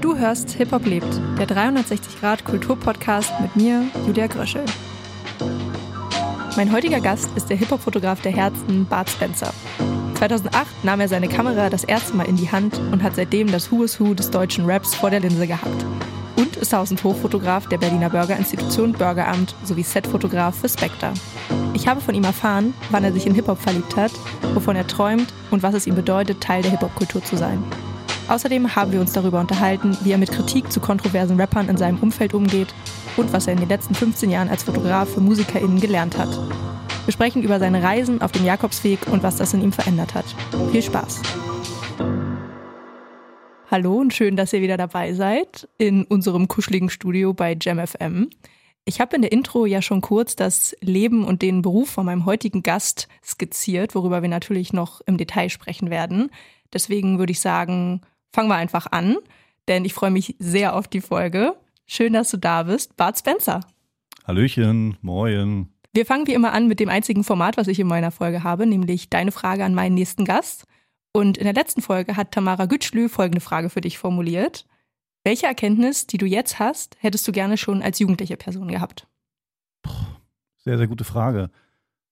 Du hörst Hip Hop lebt, der 360 Grad Kulturpodcast mit mir, Julia Gröschel. Mein heutiger Gast ist der Hip-Hop-Fotograf der Herzen, Bart Spencer. 2008 nahm er seine Kamera das erste Mal in die Hand und hat seitdem das Who is Who des deutschen Raps vor der Linse gehabt. Und ist Haus- und Hoffotograf der Berliner Bürgerinstitution Bürgeramt sowie Setfotograf für Spectre. Ich habe von ihm erfahren, wann er sich in Hip-Hop verliebt hat, wovon er träumt und was es ihm bedeutet, Teil der Hip-Hop-Kultur zu sein. Außerdem haben wir uns darüber unterhalten, wie er mit Kritik zu kontroversen Rappern in seinem Umfeld umgeht und was er in den letzten 15 Jahren als Fotograf für MusikerInnen gelernt hat. Wir sprechen über seine Reisen auf dem Jakobsweg und was das in ihm verändert hat. Viel Spaß! Hallo und schön, dass ihr wieder dabei seid in unserem kuscheligen Studio bei JamFM. Ich habe in der Intro ja schon kurz das Leben und den Beruf von meinem heutigen Gast skizziert, worüber wir natürlich noch im Detail sprechen werden. Deswegen würde ich sagen, fangen wir einfach an, denn ich freue mich sehr auf die Folge. Schön, dass du da bist, Bart Spencer. Hallöchen, moin. Wir fangen wie immer an mit dem einzigen Format, was ich in meiner Folge habe, nämlich deine Frage an meinen nächsten Gast. Und in der letzten Folge hat Tamara Gütschlü folgende Frage für dich formuliert. Welche Erkenntnis, die du jetzt hast, hättest du gerne schon als jugendliche Person gehabt? Sehr, sehr gute Frage.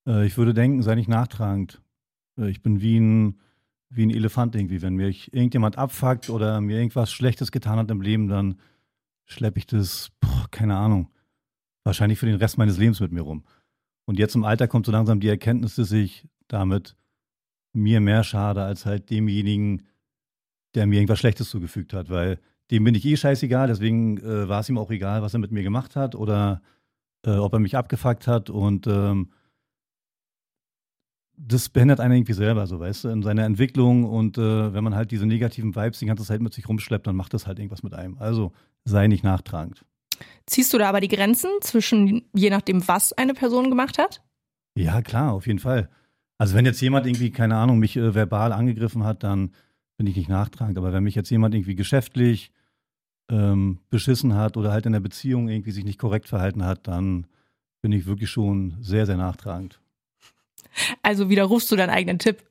Äh, ich würde denken, sei nicht nachtragend. Äh, ich bin wie ein, wie ein Elefant irgendwie. Wenn mich irgendjemand abfuckt oder mir irgendwas Schlechtes getan hat im Leben, dann schleppe ich das, boah, keine Ahnung, wahrscheinlich für den Rest meines Lebens mit mir rum. Und jetzt im Alter kommt so langsam die Erkenntnis, dass ich damit mir mehr schade als halt demjenigen, der mir irgendwas Schlechtes zugefügt hat, weil dem bin ich eh scheißegal, deswegen äh, war es ihm auch egal, was er mit mir gemacht hat oder äh, ob er mich abgefuckt hat und ähm, das behindert einen irgendwie selber, so weißt du, in seiner Entwicklung und äh, wenn man halt diese negativen Vibes die ganze Zeit mit sich rumschleppt, dann macht das halt irgendwas mit einem. Also sei nicht nachtragend. Ziehst du da aber die Grenzen zwischen je nachdem, was eine Person gemacht hat? Ja, klar, auf jeden Fall. Also wenn jetzt jemand irgendwie, keine Ahnung, mich äh, verbal angegriffen hat, dann bin ich nicht nachtragend. Aber wenn mich jetzt jemand irgendwie geschäftlich ähm, beschissen hat oder halt in der Beziehung irgendwie sich nicht korrekt verhalten hat, dann bin ich wirklich schon sehr, sehr nachtragend. Also widerrufst du deinen eigenen Tipp?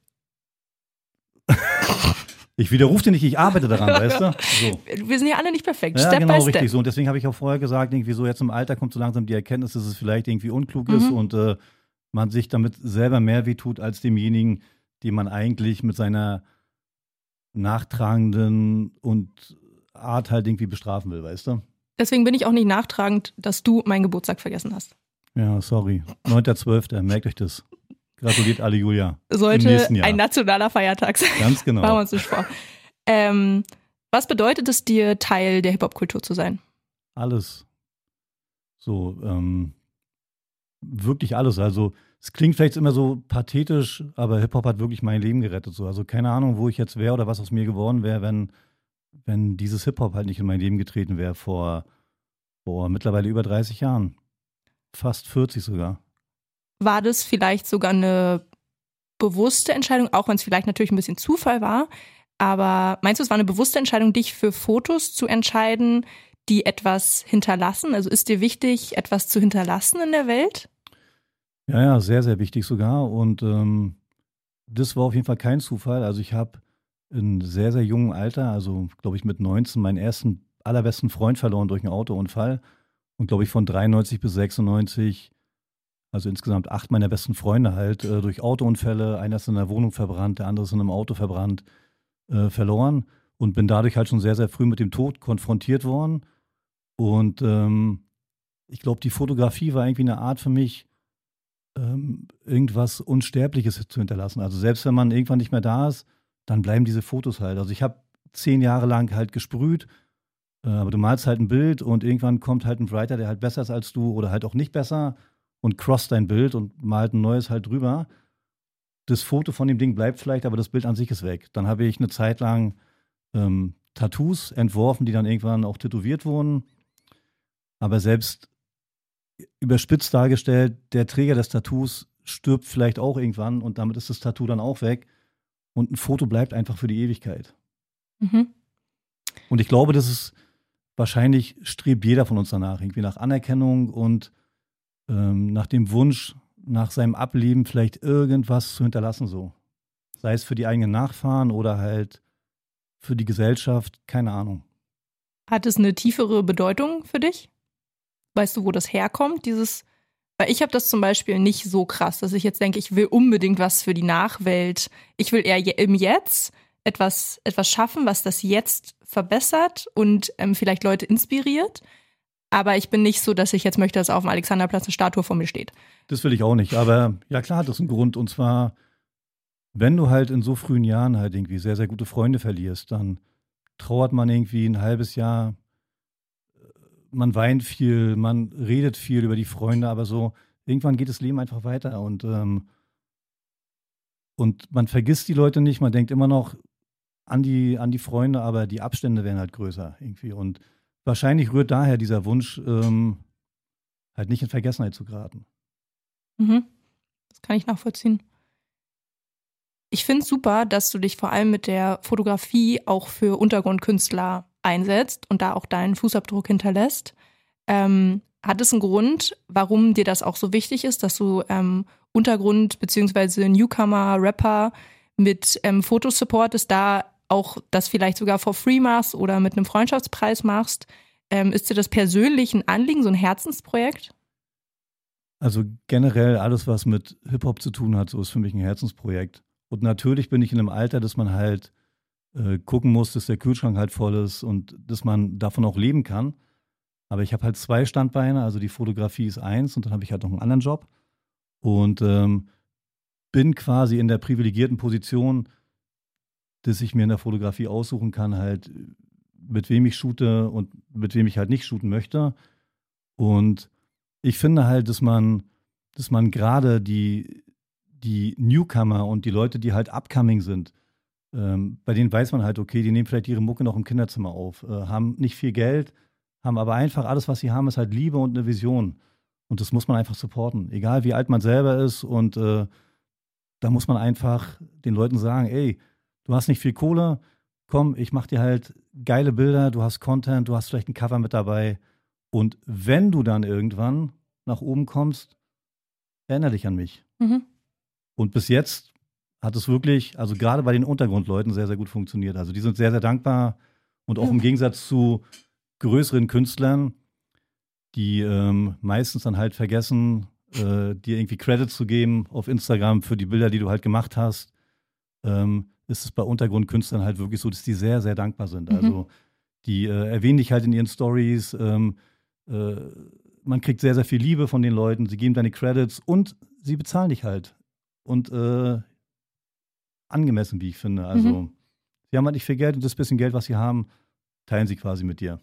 Ich widerrufe dir nicht, ich arbeite daran, weißt du? So. Wir sind ja alle nicht perfekt. Ja, Step genau, by step. richtig so. Und deswegen habe ich auch vorher gesagt, irgendwie so jetzt im Alter kommt so langsam die Erkenntnis, dass es vielleicht irgendwie unklug ist Mhm. und äh, man sich damit selber mehr wehtut als demjenigen, den man eigentlich mit seiner nachtragenden und Art halt irgendwie bestrafen will, weißt du? Deswegen bin ich auch nicht nachtragend, dass du meinen Geburtstag vergessen hast. Ja, sorry. 9.12., merkt euch das. Gratuliert alle Julia. Sollte ein nationaler Feiertag sein. Ganz genau. Machen wir uns nicht vor. Ähm, was bedeutet es dir, Teil der Hip-Hop-Kultur zu sein? Alles. So, ähm, wirklich alles. Also, es klingt vielleicht immer so pathetisch, aber Hip-Hop hat wirklich mein Leben gerettet. So. Also, keine Ahnung, wo ich jetzt wäre oder was aus mir geworden wäre, wenn, wenn dieses Hip-Hop halt nicht in mein Leben getreten wäre vor, vor mittlerweile über 30 Jahren. Fast 40 sogar. War das vielleicht sogar eine bewusste Entscheidung, auch wenn es vielleicht natürlich ein bisschen Zufall war? Aber meinst du, es war eine bewusste Entscheidung, dich für Fotos zu entscheiden, die etwas hinterlassen? Also ist dir wichtig, etwas zu hinterlassen in der Welt? Ja, ja, sehr, sehr wichtig sogar. Und ähm, das war auf jeden Fall kein Zufall. Also ich habe in sehr, sehr jungem Alter, also glaube ich mit 19, meinen ersten allerbesten Freund verloren durch einen Autounfall. Und glaube ich von 93 bis 96, also insgesamt acht meiner besten Freunde halt, äh, durch Autounfälle, einer ist in der Wohnung verbrannt, der andere ist in einem Auto verbrannt, äh, verloren. Und bin dadurch halt schon sehr, sehr früh mit dem Tod konfrontiert worden. Und ähm, ich glaube, die Fotografie war irgendwie eine Art für mich, ähm, irgendwas Unsterbliches zu hinterlassen. Also selbst wenn man irgendwann nicht mehr da ist, dann bleiben diese Fotos halt. Also ich habe zehn Jahre lang halt gesprüht, äh, aber du malst halt ein Bild und irgendwann kommt halt ein Writer, der halt besser ist als du oder halt auch nicht besser und crosst dein Bild und malt ein neues halt drüber. Das Foto von dem Ding bleibt vielleicht, aber das Bild an sich ist weg. Dann habe ich eine Zeit lang ähm, Tattoos entworfen, die dann irgendwann auch tätowiert wurden. Aber selbst überspitzt dargestellt, der Träger des Tattoos stirbt vielleicht auch irgendwann und damit ist das Tattoo dann auch weg. Und ein Foto bleibt einfach für die Ewigkeit. Mhm. Und ich glaube, das ist wahrscheinlich strebt jeder von uns danach, irgendwie nach Anerkennung und ähm, nach dem Wunsch, nach seinem Ableben vielleicht irgendwas zu hinterlassen, so. Sei es für die eigenen Nachfahren oder halt für die Gesellschaft, keine Ahnung. Hat es eine tiefere Bedeutung für dich? Weißt du, wo das herkommt, dieses weil ich habe das zum Beispiel nicht so krass, dass ich jetzt denke, ich will unbedingt was für die Nachwelt. Ich will eher im Jetzt etwas, etwas schaffen, was das Jetzt verbessert und ähm, vielleicht Leute inspiriert. Aber ich bin nicht so, dass ich jetzt möchte, dass auf dem Alexanderplatz eine Statue vor mir steht. Das will ich auch nicht. Aber ja, klar, das ist ein Grund. Und zwar, wenn du halt in so frühen Jahren halt irgendwie sehr, sehr gute Freunde verlierst, dann trauert man irgendwie ein halbes Jahr. Man weint viel, man redet viel über die Freunde, aber so irgendwann geht das Leben einfach weiter und, ähm, und man vergisst die Leute nicht. Man denkt immer noch an die, an die Freunde, aber die Abstände werden halt größer irgendwie. Und wahrscheinlich rührt daher dieser Wunsch, ähm, halt nicht in Vergessenheit zu geraten. Mhm. Das kann ich nachvollziehen. Ich finde es super, dass du dich vor allem mit der Fotografie auch für Untergrundkünstler einsetzt und da auch deinen Fußabdruck hinterlässt. Ähm, hat es einen Grund, warum dir das auch so wichtig ist, dass du ähm, Untergrund- bzw. Newcomer-Rapper mit ähm, Fotos supportest, da auch das vielleicht sogar for free machst oder mit einem Freundschaftspreis machst. Ähm, ist dir das persönlich ein Anliegen, so ein Herzensprojekt? Also generell alles, was mit Hip-Hop zu tun hat, so ist für mich ein Herzensprojekt. Und natürlich bin ich in einem Alter, dass man halt äh, gucken muss, dass der Kühlschrank halt voll ist und dass man davon auch leben kann. Aber ich habe halt zwei Standbeine, also die Fotografie ist eins und dann habe ich halt noch einen anderen Job. Und ähm, bin quasi in der privilegierten Position, dass ich mir in der Fotografie aussuchen kann, halt, mit wem ich shoote und mit wem ich halt nicht shooten möchte. Und ich finde halt, dass man, dass man gerade die, die Newcomer und die Leute, die halt upcoming sind, ähm, bei denen weiß man halt, okay, die nehmen vielleicht ihre Mucke noch im Kinderzimmer auf, äh, haben nicht viel Geld, haben aber einfach alles, was sie haben, ist halt Liebe und eine Vision. Und das muss man einfach supporten. Egal wie alt man selber ist und äh, da muss man einfach den Leuten sagen, ey, du hast nicht viel Kohle, komm, ich mach dir halt geile Bilder, du hast Content, du hast vielleicht ein Cover mit dabei. Und wenn du dann irgendwann nach oben kommst, erinnere dich an mich. Mhm. Und bis jetzt hat es wirklich, also gerade bei den Untergrundleuten, sehr, sehr gut funktioniert. Also die sind sehr, sehr dankbar und auch ja. im Gegensatz zu größeren Künstlern, die ähm, meistens dann halt vergessen, äh, dir irgendwie Credits zu geben auf Instagram für die Bilder, die du halt gemacht hast, ähm, ist es bei Untergrundkünstlern halt wirklich so, dass die sehr, sehr dankbar sind. Mhm. Also die äh, erwähnen dich halt in ihren Stories, ähm, äh, man kriegt sehr, sehr viel Liebe von den Leuten, sie geben deine Credits und sie bezahlen dich halt. Und äh, angemessen, wie ich finde. Also mhm. sie haben halt nicht viel Geld und das bisschen Geld, was sie haben, teilen sie quasi mit dir.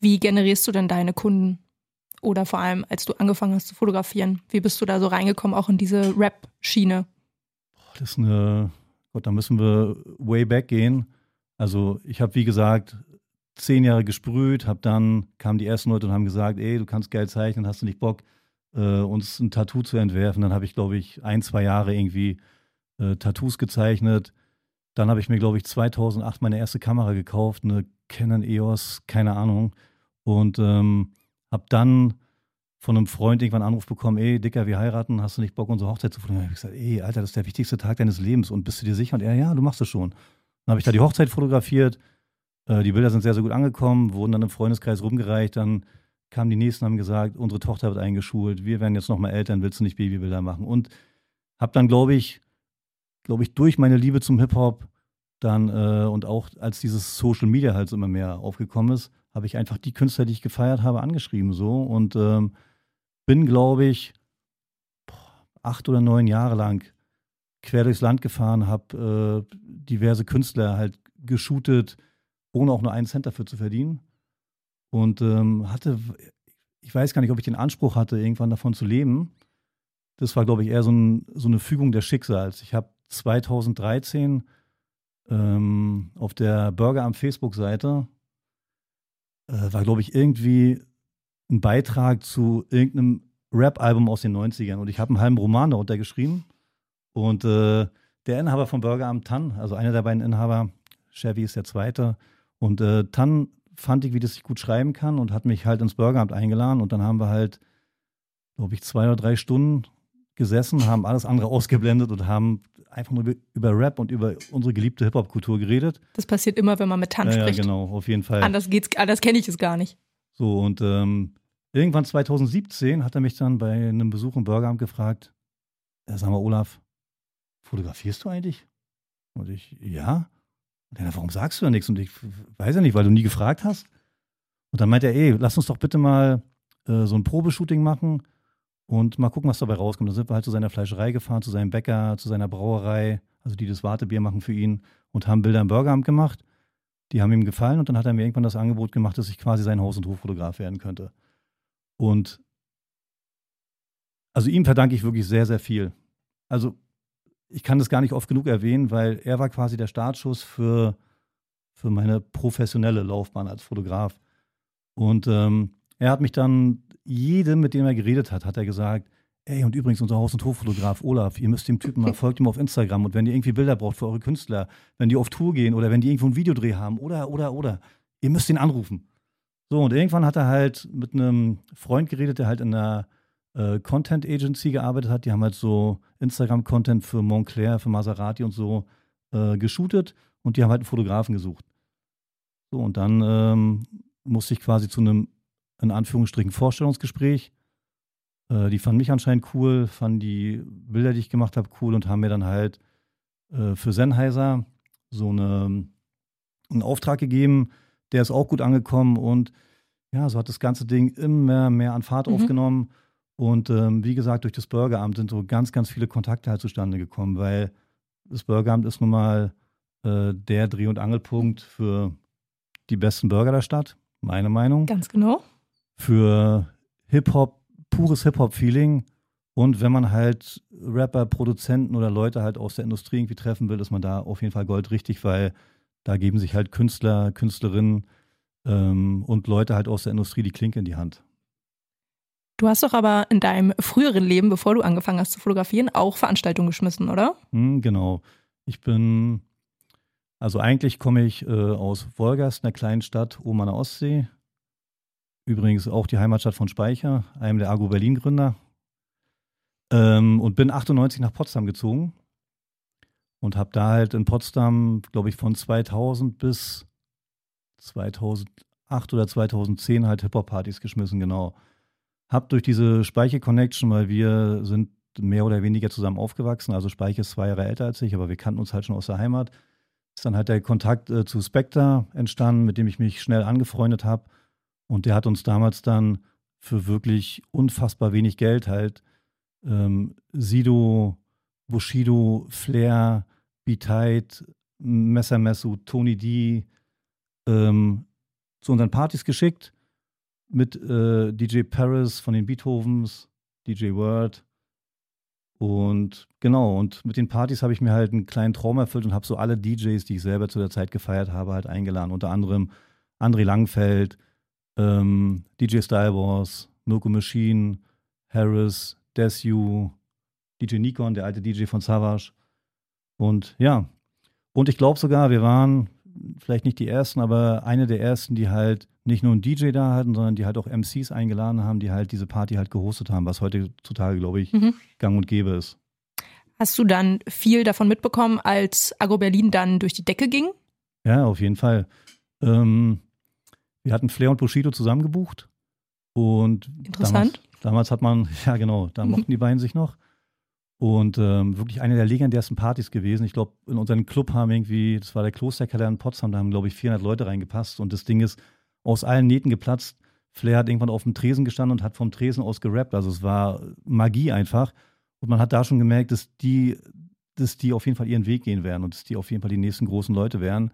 Wie generierst du denn deine Kunden? Oder vor allem, als du angefangen hast zu fotografieren, wie bist du da so reingekommen, auch in diese Rap-Schiene? Das ist eine, Gott, da müssen wir way back gehen. Also ich habe, wie gesagt, zehn Jahre gesprüht, habe dann, kamen die ersten Leute und haben gesagt, ey, du kannst geil zeichnen, hast du nicht Bock, äh, uns ein Tattoo zu entwerfen. Dann habe ich, glaube ich, ein, zwei Jahre irgendwie äh, Tattoos gezeichnet. Dann habe ich mir, glaube ich, 2008 meine erste Kamera gekauft, eine Canon EOS, keine Ahnung. Und ähm, habe dann von einem Freund irgendwann einen Anruf bekommen, ey, Dicker, wir heiraten, hast du nicht Bock, unsere Hochzeit zu fotografieren? Ich gesagt, ey, Alter, das ist der wichtigste Tag deines Lebens und bist du dir sicher? Und er, ja, du machst es schon. Dann habe ich da die Hochzeit fotografiert, äh, die Bilder sind sehr, sehr gut angekommen, wurden dann im Freundeskreis rumgereicht, dann kamen die Nächsten, haben gesagt, unsere Tochter wird eingeschult, wir werden jetzt nochmal Eltern, willst du nicht Babybilder machen? Und habe dann, glaube ich, glaube ich, durch meine Liebe zum Hip-Hop dann äh, und auch als dieses Social Media halt so immer mehr aufgekommen ist, habe ich einfach die Künstler, die ich gefeiert habe, angeschrieben so und ähm, bin, glaube ich, acht oder neun Jahre lang quer durchs Land gefahren, habe äh, diverse Künstler halt geshootet, ohne auch nur einen Cent dafür zu verdienen und ähm, hatte, ich weiß gar nicht, ob ich den Anspruch hatte, irgendwann davon zu leben. Das war, glaube ich, eher so, ein, so eine Fügung des Schicksals. Ich habe 2013 ähm, auf der Burger am Facebook-Seite äh, war, glaube ich, irgendwie ein Beitrag zu irgendeinem Rap-Album aus den 90ern. Und ich habe einen halben Roman darunter geschrieben. Und äh, der Inhaber von Burger am Tan, also einer der beiden Inhaber, Chevy ist der zweite. Und äh, Tan fand ich, wie das sich gut schreiben kann und hat mich halt ins Burgeramt eingeladen. Und dann haben wir halt, glaube ich, zwei oder drei Stunden gesessen, haben alles andere ausgeblendet und haben einfach nur über, über Rap und über unsere geliebte Hip-Hop-Kultur geredet. Das passiert immer, wenn man mit Tan ja, spricht. Ja, genau, auf jeden Fall. Anders geht's, anders kenne ich es gar nicht. So, und ähm, irgendwann 2017 hat er mich dann bei einem Besuch im Burgeramt gefragt, ja, sag mal, Olaf, fotografierst du eigentlich? Und ich, ja. Und er, warum sagst du da nichts? Und ich weiß ja nicht, weil du nie gefragt hast. Und dann meint er, ey, lass uns doch bitte mal äh, so ein Probeshooting machen und mal gucken, was dabei rauskommt. Dann sind wir halt zu seiner Fleischerei gefahren, zu seinem Bäcker, zu seiner Brauerei, also die das Wartebier machen für ihn und haben Bilder im Burgeramt gemacht. Die haben ihm gefallen und dann hat er mir irgendwann das Angebot gemacht, dass ich quasi sein Haus- und Hoffotograf werden könnte. Und also ihm verdanke ich wirklich sehr, sehr viel. Also ich kann das gar nicht oft genug erwähnen, weil er war quasi der Startschuss für, für meine professionelle Laufbahn als Fotograf. Und ähm, er hat mich dann, jedem, mit dem er geredet hat, hat er gesagt, ey, und übrigens unser Haus- und Hoffotograf Olaf, ihr müsst dem Typen mal, folgt ihm auf Instagram und wenn ihr irgendwie Bilder braucht für eure Künstler, wenn die auf Tour gehen oder wenn die irgendwo ein Videodreh haben oder, oder, oder, ihr müsst ihn anrufen. So, und irgendwann hat er halt mit einem Freund geredet, der halt in einer äh, Content Agency gearbeitet hat. Die haben halt so Instagram-Content für Montclair, für Maserati und so äh, geshootet und die haben halt einen Fotografen gesucht. So, und dann ähm, musste ich quasi zu einem, in Anführungsstrichen, Vorstellungsgespräch. Äh, die fanden mich anscheinend cool, fanden die Bilder, die ich gemacht habe, cool und haben mir dann halt äh, für Sennheiser so eine, einen Auftrag gegeben. Der ist auch gut angekommen und ja, so hat das ganze Ding immer mehr an Fahrt mhm. aufgenommen. Und ähm, wie gesagt, durch das Bürgeramt sind so ganz, ganz viele Kontakte halt zustande gekommen, weil das Bürgeramt ist nun mal äh, der Dreh- und Angelpunkt für die besten Bürger der Stadt, meine Meinung. Ganz genau. Für Hip-Hop, pures Hip-Hop-Feeling. Und wenn man halt Rapper, Produzenten oder Leute halt aus der Industrie irgendwie treffen will, ist man da auf jeden Fall goldrichtig, weil da geben sich halt Künstler, Künstlerinnen ähm, und Leute halt aus der Industrie die Klinke in die Hand. Du hast doch aber in deinem früheren Leben, bevor du angefangen hast zu fotografieren, auch Veranstaltungen geschmissen, oder? Hm, genau. Ich bin, also eigentlich komme ich äh, aus Wolgast, einer kleinen Stadt oben an der Ostsee. Übrigens auch die Heimatstadt von Speicher, einem der Argo Berlin Gründer. Ähm, und bin 98 nach Potsdam gezogen und habe da halt in Potsdam, glaube ich, von 2000 bis 2008 oder 2010 halt Hip-Hop-Partys geschmissen, genau. Hab durch diese Speiche-Connection, weil wir sind mehr oder weniger zusammen aufgewachsen, also Speiche ist zwei Jahre älter als ich, aber wir kannten uns halt schon aus der Heimat, ist dann halt der Kontakt äh, zu Spectre entstanden, mit dem ich mich schnell angefreundet habe. Und der hat uns damals dann für wirklich unfassbar wenig Geld halt ähm, Sido, Bushido, Flair, B-Tide, Messermessu, Tony D ähm, zu unseren Partys geschickt mit äh, DJ Paris von den Beethovens, DJ Word. Und genau, und mit den Partys habe ich mir halt einen kleinen Traum erfüllt und habe so alle DJs, die ich selber zu der Zeit gefeiert habe, halt eingeladen. Unter anderem André Langfeld, ähm, DJ Style Wars, Mirko Machine, Harris, Desu, DJ Nikon, der alte DJ von Savage. Und ja, und ich glaube sogar, wir waren vielleicht nicht die ersten, aber eine der ersten, die halt nicht nur einen DJ da hatten, sondern die halt auch MCs eingeladen haben, die halt diese Party halt gehostet haben, was heutzutage, glaube ich, mhm. gang und gäbe ist. Hast du dann viel davon mitbekommen, als Agro Berlin dann durch die Decke ging? Ja, auf jeden Fall. Ähm, wir hatten Flair und Bushido zusammen gebucht. Und Interessant. Damals, damals, hat man, ja genau, da mochten die beiden sich noch. Und ähm, wirklich eine der legendärsten Partys gewesen. Ich glaube, in unseren Club haben irgendwie, das war der Klosterkeller in Potsdam, da haben, glaube ich, 400 Leute reingepasst. Und das Ding ist aus allen Nähten geplatzt. Flair hat irgendwann auf dem Tresen gestanden und hat vom Tresen aus gerappt. Also es war Magie einfach. Und man hat da schon gemerkt, dass die, dass die auf jeden Fall ihren Weg gehen werden und dass die auf jeden Fall die nächsten großen Leute werden.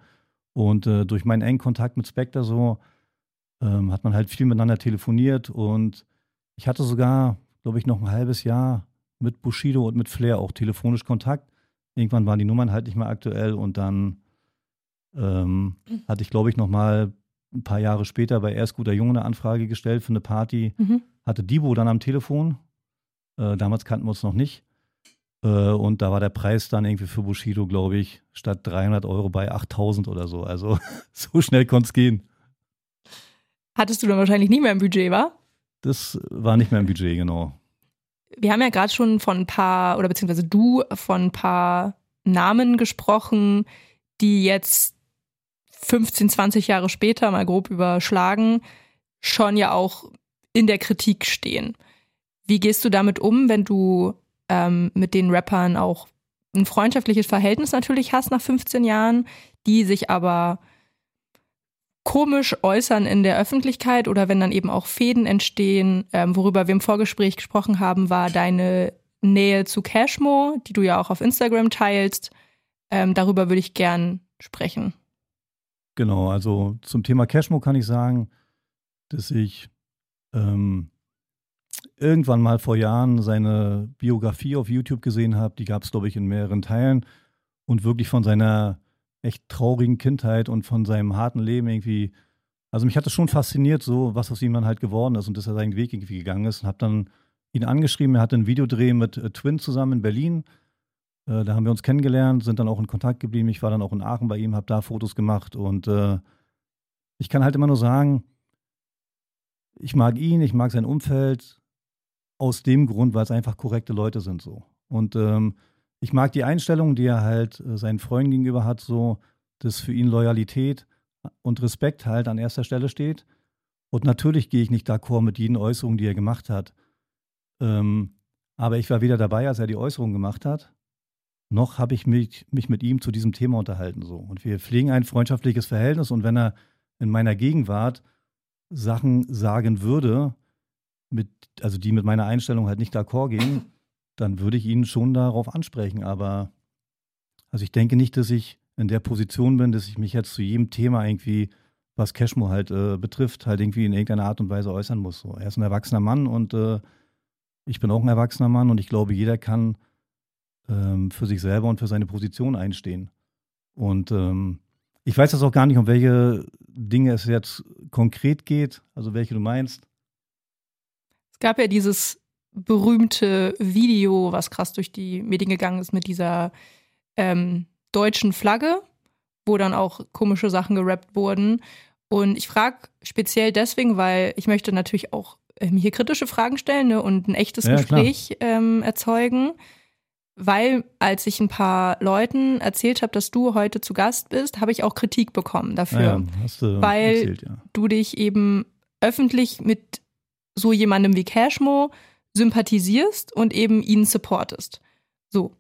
Und äh, durch meinen engen Kontakt mit Spectre so ähm, hat man halt viel miteinander telefoniert und ich hatte sogar, glaube ich, noch ein halbes Jahr mit Bushido und mit Flair auch telefonisch Kontakt. Irgendwann waren die Nummern halt nicht mehr aktuell und dann ähm, hatte ich, glaube ich, noch mal ein paar Jahre später bei Erst guter Junge eine Anfrage gestellt für eine Party. Mhm. Hatte Dibo dann am Telefon. Äh, damals kannten wir uns noch nicht. Äh, und da war der Preis dann irgendwie für Bushido, glaube ich, statt 300 Euro bei 8000 oder so. Also so schnell konnte es gehen. Hattest du dann wahrscheinlich nicht mehr im Budget, war? Das war nicht mehr im Budget, genau. Wir haben ja gerade schon von ein paar, oder beziehungsweise du von ein paar Namen gesprochen, die jetzt 15, 20 Jahre später, mal grob überschlagen, schon ja auch in der Kritik stehen. Wie gehst du damit um, wenn du ähm, mit den Rappern auch ein freundschaftliches Verhältnis natürlich hast nach 15 Jahren, die sich aber komisch äußern in der Öffentlichkeit oder wenn dann eben auch Fäden entstehen, ähm, worüber wir im Vorgespräch gesprochen haben, war deine Nähe zu Cashmo, die du ja auch auf Instagram teilst. Ähm, darüber würde ich gern sprechen. Genau, also zum Thema Cashmo kann ich sagen, dass ich ähm, irgendwann mal vor Jahren seine Biografie auf YouTube gesehen habe. Die gab es, glaube ich, in mehreren Teilen und wirklich von seiner echt traurigen Kindheit und von seinem harten Leben irgendwie. Also mich hat das schon fasziniert, so was aus ihm dann halt geworden ist und dass er seinen Weg irgendwie gegangen ist und habe dann ihn angeschrieben. Er hatte einen Videodreh mit äh, Twin zusammen in Berlin. Äh, da haben wir uns kennengelernt, sind dann auch in Kontakt geblieben. Ich war dann auch in Aachen bei ihm, habe da Fotos gemacht und äh, ich kann halt immer nur sagen, ich mag ihn, ich mag sein Umfeld aus dem Grund, weil es einfach korrekte Leute sind so. Und ähm, ich mag die Einstellung, die er halt äh, seinen Freunden gegenüber hat, so, dass für ihn Loyalität und Respekt halt an erster Stelle steht. Und natürlich gehe ich nicht d'accord mit jeden Äußerungen, die er gemacht hat. Ähm, aber ich war weder dabei, als er die Äußerungen gemacht hat, noch habe ich mich, mich mit ihm zu diesem Thema unterhalten. So. Und wir pflegen ein freundschaftliches Verhältnis. Und wenn er in meiner Gegenwart Sachen sagen würde, mit, also die mit meiner Einstellung halt nicht d'accord gehen, dann würde ich ihn schon darauf ansprechen. Aber also ich denke nicht, dass ich in der Position bin, dass ich mich jetzt zu jedem Thema irgendwie, was Cashmo halt äh, betrifft, halt irgendwie in irgendeiner Art und Weise äußern muss. So. Er ist ein erwachsener Mann und äh, ich bin auch ein erwachsener Mann und ich glaube, jeder kann ähm, für sich selber und für seine Position einstehen. Und ähm, ich weiß jetzt auch gar nicht, um welche Dinge es jetzt konkret geht, also welche du meinst. Es gab ja dieses berühmte Video, was krass durch die Medien gegangen ist mit dieser ähm, deutschen Flagge, wo dann auch komische Sachen gerappt wurden. Und ich frage speziell deswegen, weil ich möchte natürlich auch ähm, hier kritische Fragen stellen ne, und ein echtes ja, Gespräch ähm, erzeugen. Weil, als ich ein paar Leuten erzählt habe, dass du heute zu Gast bist, habe ich auch Kritik bekommen dafür. Ja, hast du weil erzählt, ja. du dich eben öffentlich mit so jemandem wie Cashmo sympathisierst und eben ihn supportest. So.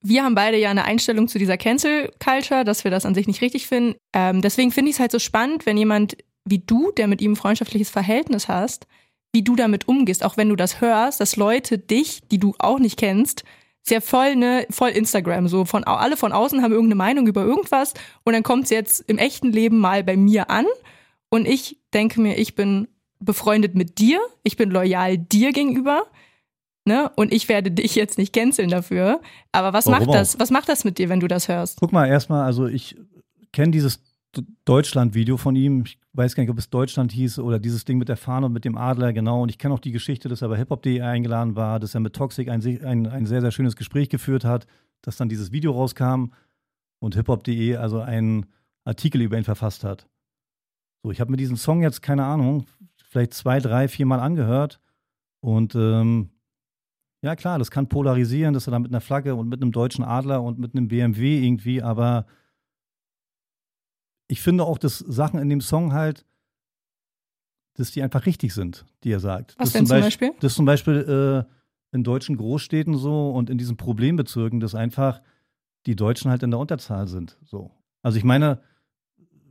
Wir haben beide ja eine Einstellung zu dieser Cancel Culture, dass wir das an sich nicht richtig finden. Ähm, deswegen finde ich es halt so spannend, wenn jemand wie du, der mit ihm ein freundschaftliches Verhältnis hast, wie du damit umgehst, auch wenn du das hörst, dass Leute dich, die du auch nicht kennst, sehr voll, ne, voll Instagram, so von alle von außen haben irgendeine Meinung über irgendwas und dann kommt es jetzt im echten Leben mal bei mir an und ich denke mir, ich bin befreundet mit dir, ich bin loyal dir gegenüber, ne? Und ich werde dich jetzt nicht canceln dafür. Aber was Warum macht das? Auch? Was macht das mit dir, wenn du das hörst? Guck mal, erstmal, also ich kenne dieses Deutschland-Video von ihm. Ich weiß gar nicht, ob es Deutschland hieß oder dieses Ding mit der Fahne und mit dem Adler, genau. Und ich kenne auch die Geschichte, dass er bei hiphop.de eingeladen war, dass er mit Toxic ein, ein, ein sehr, sehr schönes Gespräch geführt hat, dass dann dieses Video rauskam und hiphop.de also einen Artikel über ihn verfasst hat. So, ich habe mir diesen Song jetzt, keine Ahnung, vielleicht zwei, drei, vier Mal angehört. Und ähm, ja, klar, das kann polarisieren, dass er da mit einer Flagge und mit einem deutschen Adler und mit einem BMW irgendwie, aber ich finde auch, dass Sachen in dem Song halt, dass die einfach richtig sind, die er sagt. Was das denn zum Beispiel? Das zum Beispiel äh, in deutschen Großstädten so und in diesen Problembezirken, dass einfach die Deutschen halt in der Unterzahl sind. So. Also ich meine,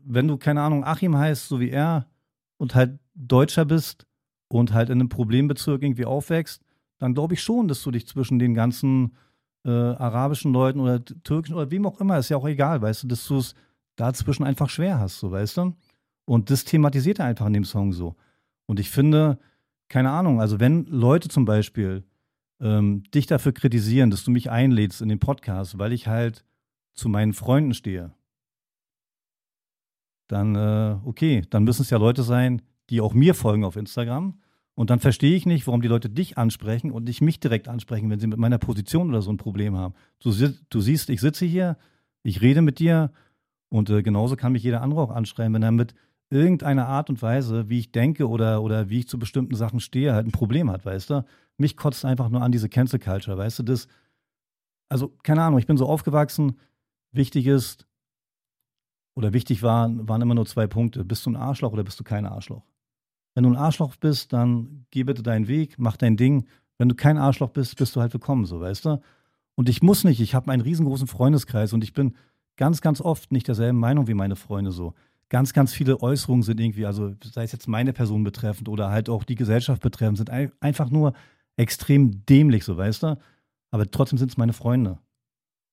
wenn du, keine Ahnung, Achim heißt, so wie er, und halt Deutscher bist und halt in einem Problembezirk irgendwie aufwächst, dann glaube ich schon, dass du dich zwischen den ganzen äh, arabischen Leuten oder türkischen oder wem auch immer, ist ja auch egal, weißt du, dass du es dazwischen einfach schwer hast, so weißt du? Und das thematisiert er einfach in dem Song so. Und ich finde, keine Ahnung, also wenn Leute zum Beispiel ähm, dich dafür kritisieren, dass du mich einlädst in den Podcast, weil ich halt zu meinen Freunden stehe, dann äh, okay, dann müssen es ja Leute sein, die auch mir folgen auf Instagram. Und dann verstehe ich nicht, warum die Leute dich ansprechen und nicht mich direkt ansprechen, wenn sie mit meiner Position oder so ein Problem haben. Du, du siehst, ich sitze hier, ich rede mit dir und äh, genauso kann mich jeder andere auch anschreiben, wenn er mit irgendeiner Art und Weise, wie ich denke oder, oder wie ich zu bestimmten Sachen stehe, halt ein Problem hat, weißt du? Mich kotzt einfach nur an diese Cancel Culture, weißt du? Das, also keine Ahnung, ich bin so aufgewachsen, wichtig ist, oder wichtig waren, waren immer nur zwei Punkte. Bist du ein Arschloch oder bist du kein Arschloch? Wenn du ein Arschloch bist, dann geh bitte deinen Weg, mach dein Ding. Wenn du kein Arschloch bist, bist du halt willkommen, so weißt du? Und ich muss nicht, ich habe einen riesengroßen Freundeskreis und ich bin ganz, ganz oft nicht derselben Meinung wie meine Freunde so. Ganz, ganz viele Äußerungen sind irgendwie, also sei es jetzt meine Person betreffend oder halt auch die Gesellschaft betreffend, sind einfach nur extrem dämlich, so weißt du? Aber trotzdem sind es meine Freunde.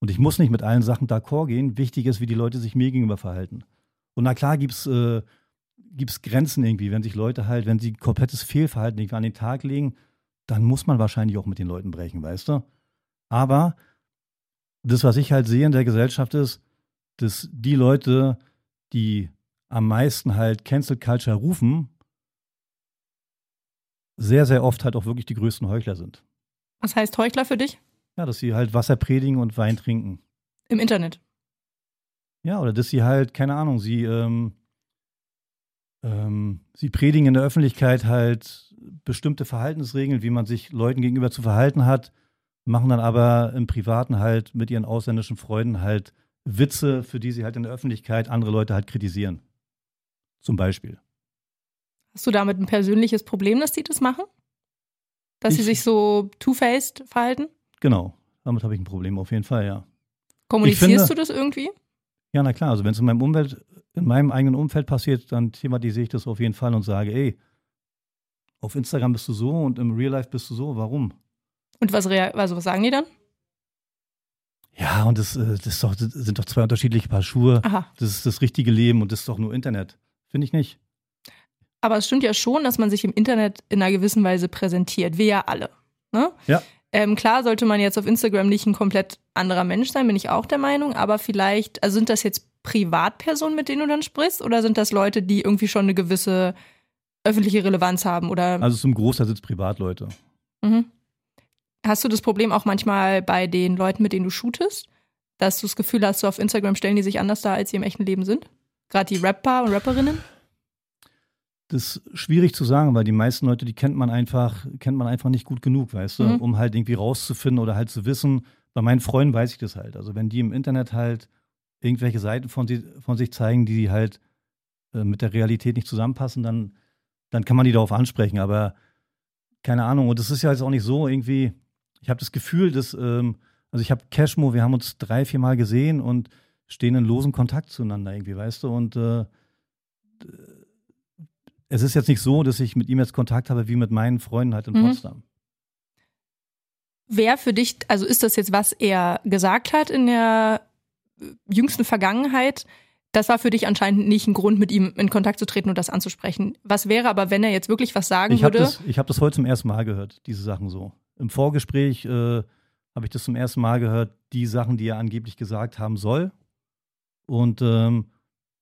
Und ich muss nicht mit allen Sachen d'accord gehen. Wichtig ist, wie die Leute sich mir gegenüber verhalten. Und na klar gibt es äh, Grenzen irgendwie, wenn sich Leute halt, wenn sie komplettes Fehlverhalten irgendwie an den Tag legen, dann muss man wahrscheinlich auch mit den Leuten brechen, weißt du? Aber das, was ich halt sehe in der Gesellschaft ist, dass die Leute, die am meisten halt Cancel Culture rufen, sehr, sehr oft halt auch wirklich die größten Heuchler sind. Was heißt Heuchler für dich? Ja, dass sie halt Wasser predigen und Wein trinken. Im Internet. Ja, oder dass sie halt, keine Ahnung, sie, ähm, ähm, sie predigen in der Öffentlichkeit halt bestimmte Verhaltensregeln, wie man sich Leuten gegenüber zu verhalten hat, machen dann aber im Privaten halt mit ihren ausländischen Freunden halt Witze, für die sie halt in der Öffentlichkeit andere Leute halt kritisieren. Zum Beispiel. Hast du damit ein persönliches Problem, dass die das machen? Dass ich, sie sich so two-faced verhalten? Genau, damit habe ich ein Problem auf jeden Fall, ja. Kommunizierst finde, du das irgendwie? Ja, na klar, also wenn es in meinem Umfeld, in meinem eigenen Umfeld passiert, dann thematisiere ich das auf jeden Fall und sage, ey, auf Instagram bist du so und im Real Life bist du so, warum? Und was, also was sagen die dann? Ja, und das, äh, das, doch, das sind doch zwei unterschiedliche Paar Schuhe. Aha. Das ist das richtige Leben und das ist doch nur Internet. Finde ich nicht. Aber es stimmt ja schon, dass man sich im Internet in einer gewissen Weise präsentiert. Wir ja alle. Ne? Ja. Ähm, klar sollte man jetzt auf Instagram nicht ein komplett anderer Mensch sein, bin ich auch der Meinung. Aber vielleicht, also sind das jetzt Privatpersonen, mit denen du dann sprichst? Oder sind das Leute, die irgendwie schon eine gewisse öffentliche Relevanz haben? Oder? Also zum Großteil sind es Privatleute. Mhm. Hast du das Problem auch manchmal bei den Leuten, mit denen du shootest? Dass du das Gefühl hast, so auf Instagram stellen die sich anders dar, als sie im echten Leben sind? Gerade die Rapper und Rapperinnen? Das ist schwierig zu sagen, weil die meisten Leute, die kennt man einfach, kennt man einfach nicht gut genug, weißt du, mhm. um halt irgendwie rauszufinden oder halt zu wissen. Bei meinen Freunden weiß ich das halt. Also wenn die im Internet halt irgendwelche Seiten von, sie, von sich zeigen, die halt äh, mit der Realität nicht zusammenpassen, dann, dann kann man die darauf ansprechen. Aber keine Ahnung. Und das ist ja jetzt auch nicht so irgendwie. Ich habe das Gefühl, dass, ähm, also ich habe Cashmo, wir haben uns drei, vier Mal gesehen und stehen in losem Kontakt zueinander irgendwie, weißt du. Und äh, es ist jetzt nicht so, dass ich mit ihm jetzt Kontakt habe wie mit meinen Freunden halt in mhm. Potsdam. Wer für dich, also ist das jetzt, was er gesagt hat in der äh, jüngsten Vergangenheit? Das war für dich anscheinend nicht ein Grund, mit ihm in Kontakt zu treten und das anzusprechen. Was wäre aber, wenn er jetzt wirklich was sagen ich würde? Das, ich habe das heute zum ersten Mal gehört, diese Sachen so. Im Vorgespräch äh, habe ich das zum ersten Mal gehört, die Sachen, die er angeblich gesagt haben soll. Und ähm,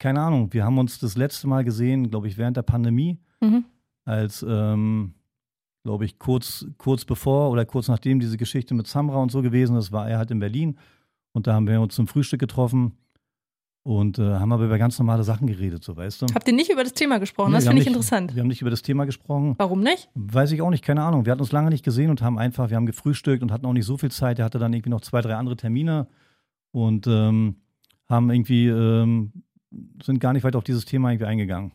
keine Ahnung, wir haben uns das letzte Mal gesehen, glaube ich, während der Pandemie, mhm. als, ähm, glaube ich, kurz, kurz bevor oder kurz nachdem diese Geschichte mit Samra und so gewesen ist, war er halt in Berlin und da haben wir uns zum Frühstück getroffen und äh, haben aber über ganz normale Sachen geredet, so weißt du. Habt ihr nicht über das Thema gesprochen? Nee, das finde ich nicht, interessant. Wir haben nicht über das Thema gesprochen. Warum nicht? Weiß ich auch nicht, keine Ahnung. Wir hatten uns lange nicht gesehen und haben einfach, wir haben gefrühstückt und hatten auch nicht so viel Zeit. Er hatte dann irgendwie noch zwei, drei andere Termine und ähm, haben irgendwie ähm, sind gar nicht weiter auf dieses Thema irgendwie eingegangen.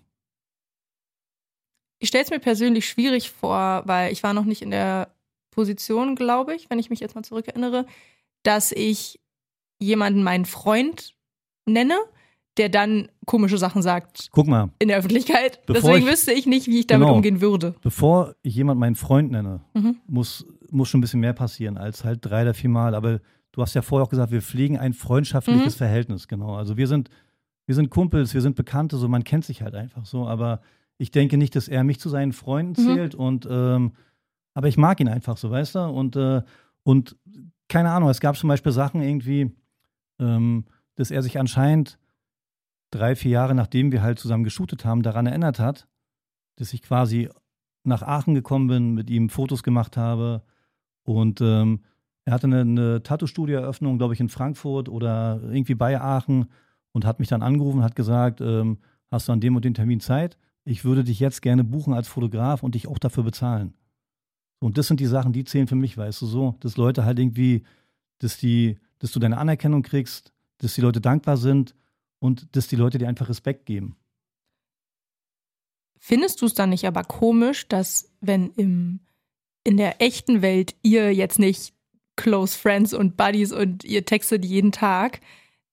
Ich stelle es mir persönlich schwierig vor, weil ich war noch nicht in der Position, glaube ich, wenn ich mich jetzt mal zurückerinnere, dass ich jemanden meinen Freund nenne, der dann komische Sachen sagt. Guck mal. In der Öffentlichkeit. Deswegen ich, wüsste ich nicht, wie ich damit genau, umgehen würde. Bevor ich jemanden meinen Freund nenne, mhm. muss, muss schon ein bisschen mehr passieren als halt drei oder vier Mal. Aber du hast ja vorher auch gesagt, wir pflegen ein freundschaftliches mhm. Verhältnis, genau. Also wir sind wir sind Kumpels, wir sind Bekannte, so man kennt sich halt einfach so. Aber ich denke nicht, dass er mich zu seinen Freunden mhm. zählt. Mhm. Und ähm, aber ich mag ihn einfach so, weißt du? Und, äh, und keine Ahnung, es gab zum Beispiel Sachen irgendwie, ähm, dass er sich anscheinend drei, vier Jahre nachdem wir halt zusammen geshootet haben, daran erinnert hat, dass ich quasi nach Aachen gekommen bin, mit ihm Fotos gemacht habe. Und ähm, er hatte eine, eine Tattoo-Studio-Eröffnung, glaube ich, in Frankfurt oder irgendwie bei Aachen und hat mich dann angerufen und hat gesagt, ähm, hast du an dem und dem Termin Zeit? Ich würde dich jetzt gerne buchen als Fotograf und dich auch dafür bezahlen. Und das sind die Sachen, die zählen für mich, weißt du so, dass Leute halt irgendwie dass, die, dass du deine Anerkennung kriegst, dass die Leute dankbar sind und dass die Leute dir einfach Respekt geben. Findest du es dann nicht aber komisch, dass wenn im, in der echten Welt ihr jetzt nicht Close Friends und Buddies und ihr textet jeden Tag,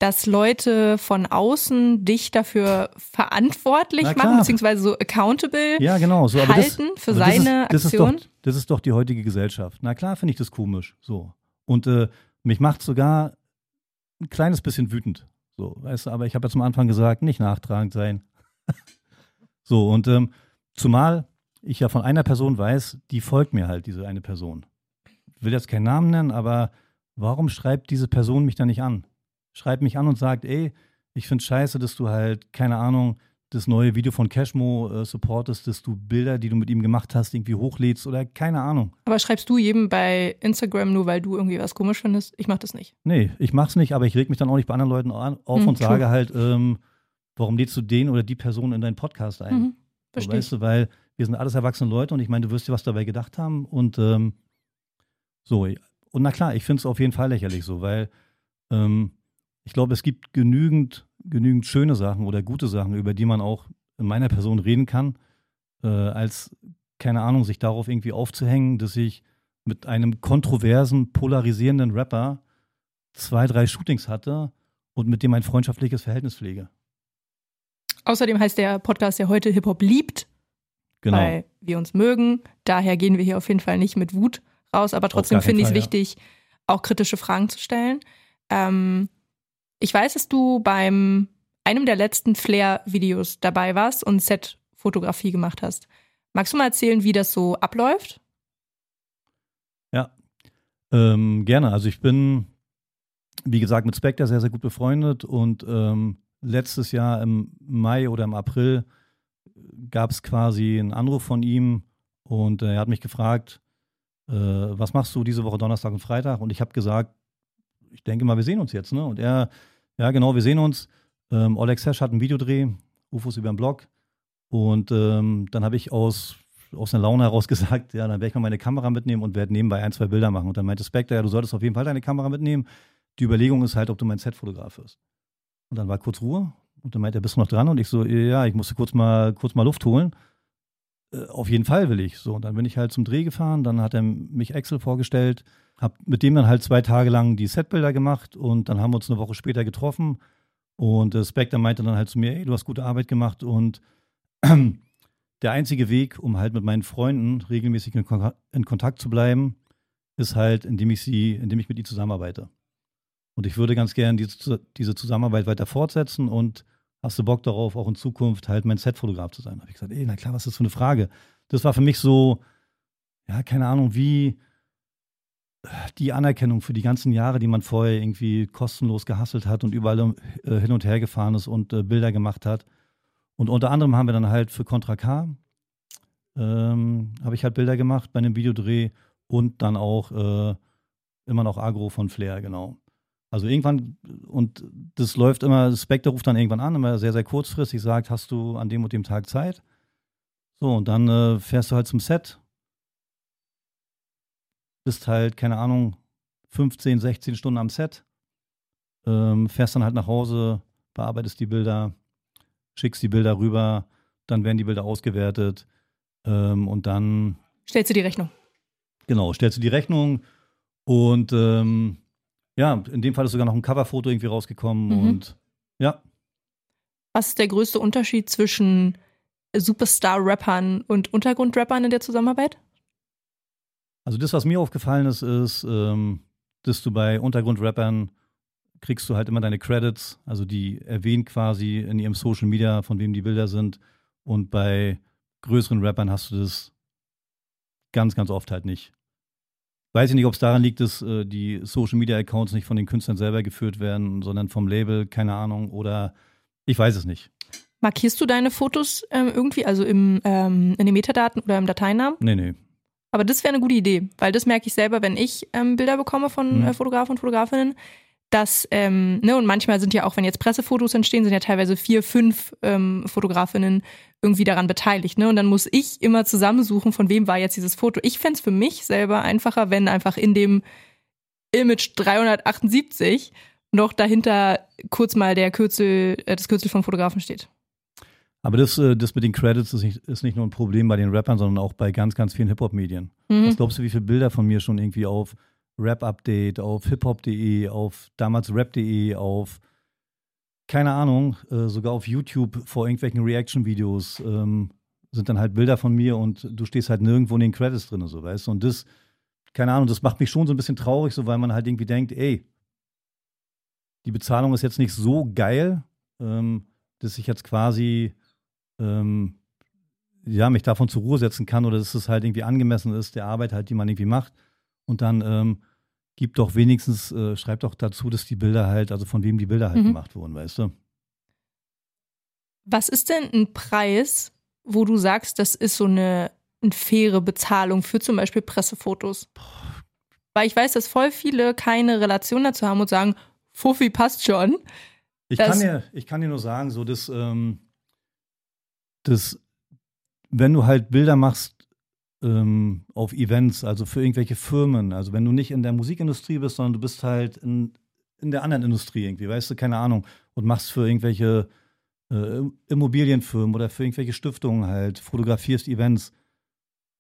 dass Leute von außen dich dafür verantwortlich machen, beziehungsweise so accountable ja, genau, so, halten das, für seine das ist, das Aktion? Ist doch, das ist doch die heutige Gesellschaft. Na klar finde ich das komisch. So. Und äh, mich macht sogar ein kleines bisschen wütend. So, weißt du, aber ich habe ja zum Anfang gesagt, nicht nachtragend sein. so, und ähm, zumal ich ja von einer Person weiß, die folgt mir halt, diese eine Person. Ich will jetzt keinen Namen nennen, aber warum schreibt diese Person mich da nicht an? Schreibt mich an und sagt, ey, ich finde scheiße, dass du halt, keine Ahnung, das neue Video von Cashmo äh, supportest, dass du Bilder, die du mit ihm gemacht hast, irgendwie hochlädst oder keine Ahnung. Aber schreibst du jedem bei Instagram nur, weil du irgendwie was komisch findest? Ich mach das nicht. Nee, ich mach's nicht, aber ich reg mich dann auch nicht bei anderen Leuten auf mhm, und true. sage halt, ähm, warum lädst du den oder die Person in deinen Podcast ein? Mhm, verstehe. So, weißt du, weil wir sind alles erwachsene Leute und ich meine, du wirst dir was dabei gedacht haben und ähm, so. Und na klar, ich finde es auf jeden Fall lächerlich so, weil ähm, ich glaube, es gibt genügend, genügend schöne Sachen oder gute Sachen, über die man auch in meiner Person reden kann, äh, als, keine Ahnung, sich darauf irgendwie aufzuhängen, dass ich mit einem kontroversen, polarisierenden Rapper zwei, drei Shootings hatte und mit dem ein freundschaftliches Verhältnis pflege. Außerdem heißt der Podcast ja heute Hip-Hop liebt, genau. weil wir uns mögen. Daher gehen wir hier auf jeden Fall nicht mit Wut raus, aber trotzdem finde ich es wichtig, auch kritische Fragen zu stellen. Ähm, ich weiß, dass du beim einem der letzten Flair-Videos dabei warst und Set-Fotografie gemacht hast. Magst du mal erzählen, wie das so abläuft? Ja, ähm, gerne. Also ich bin, wie gesagt, mit Spectre sehr, sehr gut befreundet und ähm, letztes Jahr im Mai oder im April gab es quasi einen Anruf von ihm und äh, er hat mich gefragt, äh, was machst du diese Woche Donnerstag und Freitag? Und ich habe gesagt, ich denke mal, wir sehen uns jetzt. Ne? Und er ja, genau, wir sehen uns. Ähm, Oleg Sesh hat einen Videodreh, UFOs über den Blog. Und ähm, dann habe ich aus, aus einer Laune heraus gesagt, ja, dann werde ich mal meine Kamera mitnehmen und werde nebenbei ein, zwei Bilder machen. Und dann meinte Spectre, ja, du solltest auf jeden Fall deine Kamera mitnehmen. Die Überlegung ist halt, ob du mein Set-Fotograf wirst. Und dann war kurz Ruhe. Und dann meinte er, bist du noch dran? Und ich so, ja, ich musste kurz mal, kurz mal Luft holen. Äh, auf jeden Fall will ich. So, und dann bin ich halt zum Dreh gefahren. Dann hat er mich Excel vorgestellt. Hab mit dem dann halt zwei Tage lang die Setbilder gemacht und dann haben wir uns eine Woche später getroffen. Und äh, Spectre meinte dann halt zu mir, ey, du hast gute Arbeit gemacht und der einzige Weg, um halt mit meinen Freunden regelmäßig in, Kon in, Kontakt zu bleiben, ist halt, indem ich sie, indem ich mit ihnen zusammenarbeite. Und ich würde ganz gerne diese, diese Zusammenarbeit weiter fortsetzen und hast du Bock darauf, auch in Zukunft halt mein Setfotograf zu sein? Da habe ich gesagt, ey, na klar, was ist das für eine Frage? Das war für mich so, ja, keine Ahnung, wie, die Anerkennung für die ganzen Jahre, die man vorher irgendwie kostenlos gehasselt hat und überall äh, hin und her gefahren ist und äh, Bilder gemacht hat. Und unter anderem haben wir dann halt für Contra K, ähm, habe ich halt Bilder gemacht bei einem Videodreh und dann auch äh, immer noch Agro von Flair, genau. Also irgendwann, und das läuft immer, Spectre ruft dann irgendwann an, immer sehr, sehr kurzfristig, sagt, hast du an dem und dem Tag Zeit? So, und dann äh, fährst du halt zum Set, bist halt, keine Ahnung, 15, 16 Stunden am Set, ähm, fährst dann halt nach Hause, bearbeitest die Bilder, schickst die Bilder rüber, dann werden die Bilder ausgewertet ähm, und dann. Stellst du die Rechnung? Genau, stellst du die Rechnung und ähm, ja, in dem Fall ist sogar noch ein Coverfoto irgendwie rausgekommen mhm. und ja. Was ist der größte Unterschied zwischen Superstar-Rappern und Untergrund-Rappern in der Zusammenarbeit? Also das, was mir aufgefallen ist, ist, ähm, dass du bei Untergrundrappern kriegst du halt immer deine Credits, also die erwähnen quasi in ihrem Social Media, von wem die Bilder sind. Und bei größeren Rappern hast du das ganz, ganz oft halt nicht. Weiß ich nicht, ob es daran liegt, dass äh, die Social Media Accounts nicht von den Künstlern selber geführt werden, sondern vom Label, keine Ahnung, oder ich weiß es nicht. Markierst du deine Fotos ähm, irgendwie, also im, ähm, in den Metadaten oder im Dateinamen? Nee, nee. Aber das wäre eine gute Idee, weil das merke ich selber, wenn ich ähm, Bilder bekomme von mhm. äh, Fotografen und Fotografinnen, dass, ähm, ne, und manchmal sind ja auch, wenn jetzt Pressefotos entstehen, sind ja teilweise vier, fünf ähm, Fotografinnen irgendwie daran beteiligt, ne? Und dann muss ich immer zusammensuchen, von wem war jetzt dieses Foto. Ich fände es für mich selber einfacher, wenn einfach in dem Image 378 noch dahinter kurz mal der Kürzel, äh, das Kürzel vom Fotografen steht. Aber das, äh, das mit den Credits ist nicht, ist nicht nur ein Problem bei den Rappern, sondern auch bei ganz, ganz vielen Hip-Hop-Medien. Mhm. Was glaubst du, wie viele Bilder von mir schon irgendwie auf Rap-Update, auf hiphop.de, auf damals rap.de, auf keine Ahnung, äh, sogar auf YouTube vor irgendwelchen Reaction-Videos ähm, sind dann halt Bilder von mir und du stehst halt nirgendwo in den Credits drin, so weißt du. Und das, keine Ahnung, das macht mich schon so ein bisschen traurig, so weil man halt irgendwie denkt, ey, die Bezahlung ist jetzt nicht so geil, ähm, dass ich jetzt quasi ähm, ja, mich davon zur Ruhe setzen kann oder dass es halt irgendwie angemessen ist, der Arbeit halt, die man irgendwie macht. Und dann ähm, gibt doch wenigstens, äh, schreibt doch dazu, dass die Bilder halt, also von wem die Bilder halt mhm. gemacht wurden, weißt du? Was ist denn ein Preis, wo du sagst, das ist so eine, eine faire Bezahlung für zum Beispiel Pressefotos? Weil ich weiß, dass voll viele keine Relation dazu haben und sagen, Fuffi passt schon. Ich kann, dir, ich kann dir nur sagen, so dass, ähm, dass wenn du halt Bilder machst ähm, auf Events, also für irgendwelche Firmen, also wenn du nicht in der Musikindustrie bist, sondern du bist halt in, in der anderen Industrie irgendwie, weißt du, keine Ahnung, und machst für irgendwelche äh, Immobilienfirmen oder für irgendwelche Stiftungen halt, fotografierst Events,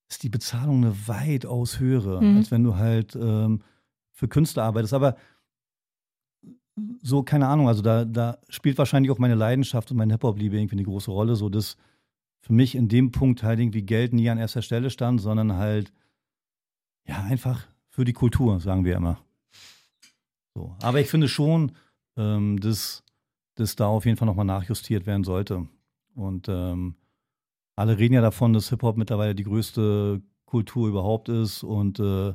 ist die Bezahlung eine weitaus höhere, mhm. als wenn du halt ähm, für Künstler arbeitest. Aber so, keine Ahnung, also da, da spielt wahrscheinlich auch meine Leidenschaft und meine Hip-Hop-Liebe irgendwie eine große Rolle, so dass für mich in dem Punkt halt irgendwie Geld nie an erster Stelle stand, sondern halt, ja, einfach für die Kultur, sagen wir immer. So. Aber ich finde schon, ähm, dass, dass da auf jeden Fall nochmal nachjustiert werden sollte. Und ähm, alle reden ja davon, dass Hip-Hop mittlerweile die größte Kultur überhaupt ist und äh,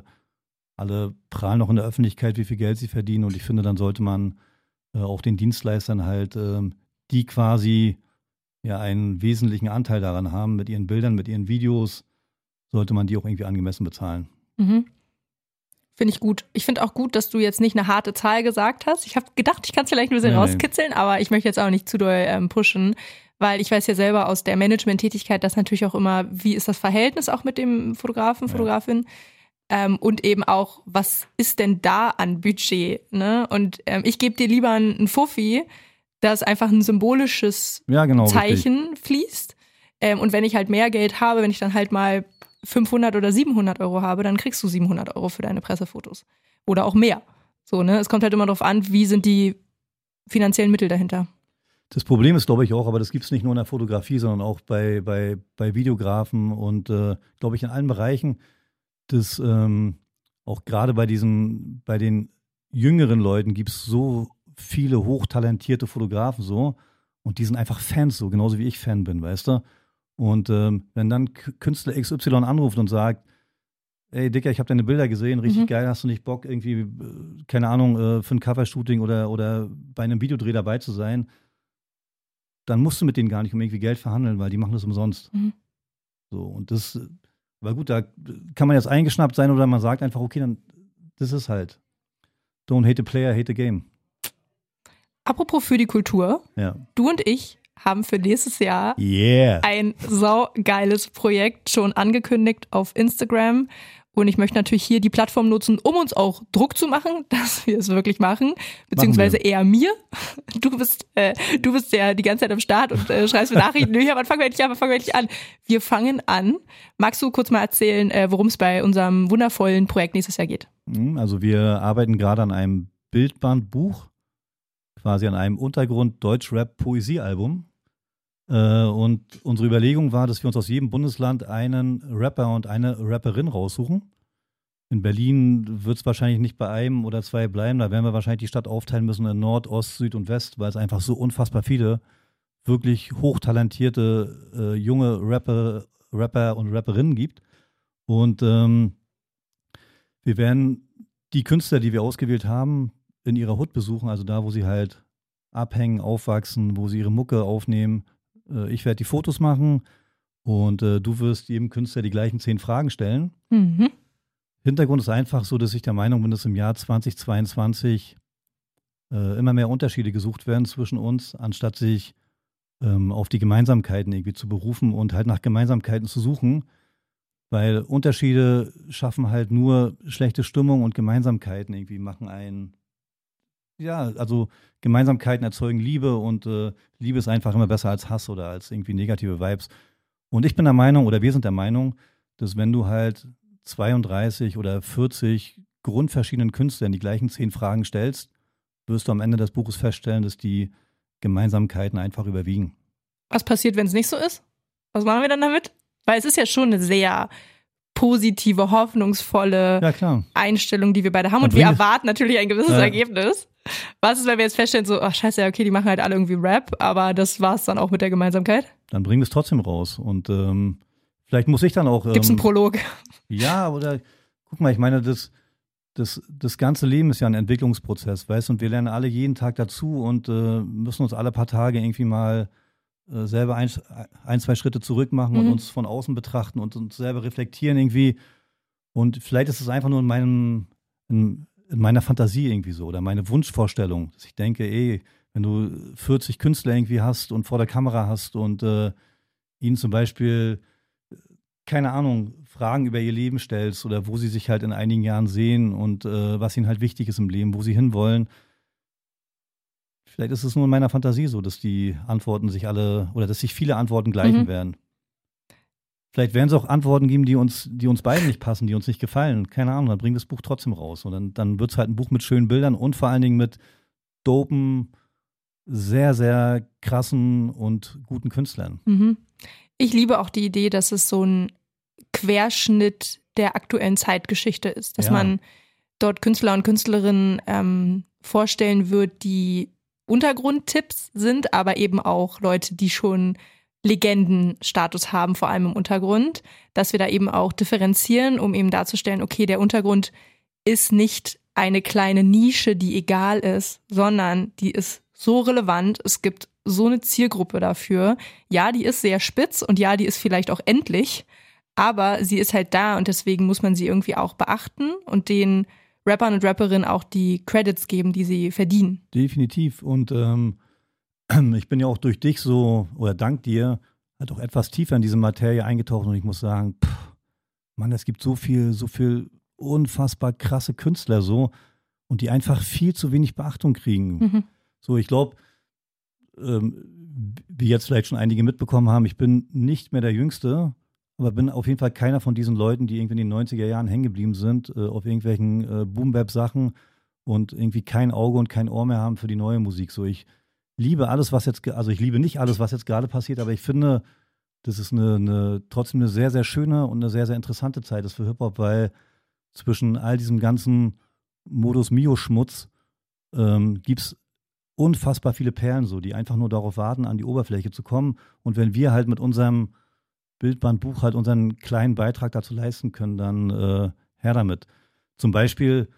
alle prahlen auch in der Öffentlichkeit, wie viel Geld sie verdienen. Und ich finde, dann sollte man äh, auch den Dienstleistern halt, äh, die quasi ja einen wesentlichen Anteil daran haben, mit ihren Bildern, mit ihren Videos, sollte man die auch irgendwie angemessen bezahlen. Mhm. Finde ich gut. Ich finde auch gut, dass du jetzt nicht eine harte Zahl gesagt hast. Ich habe gedacht, ich kann es vielleicht ein bisschen nee, rauskitzeln, aber ich möchte jetzt auch nicht zu doll ähm, pushen, weil ich weiß ja selber aus der Management-Tätigkeit, dass natürlich auch immer, wie ist das Verhältnis auch mit dem Fotografen, Fotografin? Ja. Ähm, und eben auch, was ist denn da an Budget? Ne? Und ähm, ich gebe dir lieber einen Fuffi, dass einfach ein symbolisches ja, genau, Zeichen richtig. fließt. Ähm, und wenn ich halt mehr Geld habe, wenn ich dann halt mal 500 oder 700 Euro habe, dann kriegst du 700 Euro für deine Pressefotos. Oder auch mehr. So, ne? Es kommt halt immer darauf an, wie sind die finanziellen Mittel dahinter. Das Problem ist, glaube ich, auch, aber das gibt es nicht nur in der Fotografie, sondern auch bei, bei, bei Videografen und, äh, glaube ich, in allen Bereichen dass ähm, auch gerade bei diesen, bei den jüngeren Leuten gibt es so viele hochtalentierte Fotografen so und die sind einfach Fans so, genauso wie ich Fan bin, weißt du? Und ähm, wenn dann Künstler XY anruft und sagt, ey Dicker, ich habe deine Bilder gesehen, richtig mhm. geil, hast du nicht Bock irgendwie, äh, keine Ahnung, äh, für ein Covershooting oder, oder bei einem Videodreh dabei zu sein, dann musst du mit denen gar nicht um irgendwie Geld verhandeln, weil die machen das umsonst. Mhm. So, und das weil gut, da kann man jetzt eingeschnappt sein oder man sagt einfach, okay, dann das ist halt. Don't hate the player, hate the game. Apropos für die Kultur. Ja. Du und ich haben für nächstes Jahr yeah. ein saugeiles Projekt schon angekündigt auf Instagram. Und ich möchte natürlich hier die Plattform nutzen, um uns auch Druck zu machen, dass wir es wirklich machen, beziehungsweise machen eher mir. Du bist, äh, du bist ja die ganze Zeit am Start und äh, schreibst mir Nachrichten. ja, wann fangen wir endlich an? Fangen wir endlich an? Wir fangen an. Magst du kurz mal erzählen, äh, worum es bei unserem wundervollen Projekt nächstes Jahr geht? Mhm, also wir arbeiten gerade an einem Bildbandbuch, quasi an einem Untergrund Deutsch-Rap-Poesiealbum. Äh, und unsere Überlegung war, dass wir uns aus jedem Bundesland einen Rapper und eine Rapperin raussuchen. In Berlin wird es wahrscheinlich nicht bei einem oder zwei bleiben. Da werden wir wahrscheinlich die Stadt aufteilen müssen in Nord, Ost, Süd und West, weil es einfach so unfassbar viele wirklich hochtalentierte äh, junge Rapper, Rapper und Rapperinnen gibt. Und ähm, wir werden die Künstler, die wir ausgewählt haben, in ihrer Hut besuchen, also da, wo sie halt abhängen, aufwachsen, wo sie ihre Mucke aufnehmen, äh, ich werde die Fotos machen und äh, du wirst jedem Künstler die gleichen zehn Fragen stellen. Mhm. Hintergrund ist einfach so, dass ich der Meinung bin, dass im Jahr 2022 äh, immer mehr Unterschiede gesucht werden zwischen uns, anstatt sich ähm, auf die Gemeinsamkeiten irgendwie zu berufen und halt nach Gemeinsamkeiten zu suchen. Weil Unterschiede schaffen halt nur schlechte Stimmung und Gemeinsamkeiten irgendwie machen einen. Ja, also Gemeinsamkeiten erzeugen Liebe und äh, Liebe ist einfach immer besser als Hass oder als irgendwie negative Vibes. Und ich bin der Meinung, oder wir sind der Meinung, dass wenn du halt 32 oder 40 grundverschiedenen Künstlern die gleichen zehn Fragen stellst, wirst du am Ende des Buches feststellen, dass die Gemeinsamkeiten einfach überwiegen. Was passiert, wenn es nicht so ist? Was machen wir dann damit? Weil es ist ja schon eine sehr positive, hoffnungsvolle ja, Einstellung, die wir beide haben. Und wir erwarten natürlich ein gewisses ja. Ergebnis. Was ist, wenn wir jetzt feststellen, so, ach scheiße, okay, die machen halt alle irgendwie Rap, aber das war es dann auch mit der Gemeinsamkeit? Dann bringen wir es trotzdem raus. Und ähm, vielleicht muss ich dann auch. Ähm, Gibt's einen Prolog? Ja, oder guck mal, ich meine, das, das, das ganze Leben ist ja ein Entwicklungsprozess, weißt du, und wir lernen alle jeden Tag dazu und äh, müssen uns alle paar Tage irgendwie mal äh, selber ein, ein, zwei Schritte zurück machen mhm. und uns von außen betrachten und uns selber reflektieren irgendwie. Und vielleicht ist es einfach nur in meinem, in, in meiner Fantasie irgendwie so oder meine Wunschvorstellung, dass ich denke, ey, wenn du 40 Künstler irgendwie hast und vor der Kamera hast und äh, ihnen zum Beispiel, keine Ahnung, Fragen über ihr Leben stellst oder wo sie sich halt in einigen Jahren sehen und äh, was ihnen halt wichtig ist im Leben, wo sie hinwollen, Vielleicht ist es nur in meiner Fantasie so, dass die Antworten sich alle oder dass sich viele Antworten gleichen mhm. werden. Vielleicht werden es auch Antworten geben, die uns, die uns beiden nicht passen, die uns nicht gefallen. Keine Ahnung, dann bringt das Buch trotzdem raus. Und dann, dann wird es halt ein Buch mit schönen Bildern und vor allen Dingen mit dopen, sehr, sehr krassen und guten Künstlern. Mhm. Ich liebe auch die Idee, dass es so ein Querschnitt der aktuellen Zeitgeschichte ist, dass ja. man dort Künstler und Künstlerinnen ähm, vorstellen wird, die Untergrundtipps sind, aber eben auch Leute, die schon Legendenstatus haben, vor allem im Untergrund, dass wir da eben auch differenzieren, um eben darzustellen, okay, der Untergrund ist nicht eine kleine Nische, die egal ist, sondern die ist so relevant, es gibt so eine Zielgruppe dafür. Ja, die ist sehr spitz und ja, die ist vielleicht auch endlich, aber sie ist halt da und deswegen muss man sie irgendwie auch beachten und den Rappern und Rapperinnen auch die Credits geben, die sie verdienen. Definitiv. Und ähm, ich bin ja auch durch dich so, oder dank dir, halt auch etwas tiefer in diese Materie eingetaucht und ich muss sagen, pff, Mann, es gibt so viel, so viel unfassbar krasse Künstler so und die einfach viel zu wenig Beachtung kriegen. Mhm. So, ich glaube, ähm, wie jetzt vielleicht schon einige mitbekommen haben, ich bin nicht mehr der Jüngste, aber bin auf jeden Fall keiner von diesen Leuten, die irgendwie in den 90er Jahren hängen geblieben sind, äh, auf irgendwelchen äh, Boom-Bap-Sachen und irgendwie kein Auge und kein Ohr mehr haben für die neue Musik. So, ich liebe alles, was jetzt, also ich liebe nicht alles, was jetzt gerade passiert, aber ich finde, das ist eine, eine, trotzdem eine sehr, sehr schöne und eine sehr, sehr interessante Zeit ist für Hip-Hop, weil zwischen all diesem ganzen Modus-Mio-Schmutz ähm, gibt es unfassbar viele Perlen so, die einfach nur darauf warten, an die Oberfläche zu kommen. Und wenn wir halt mit unserem Bildbandbuch halt unseren kleinen Beitrag dazu leisten können, dann äh, her damit. Zum Beispiel,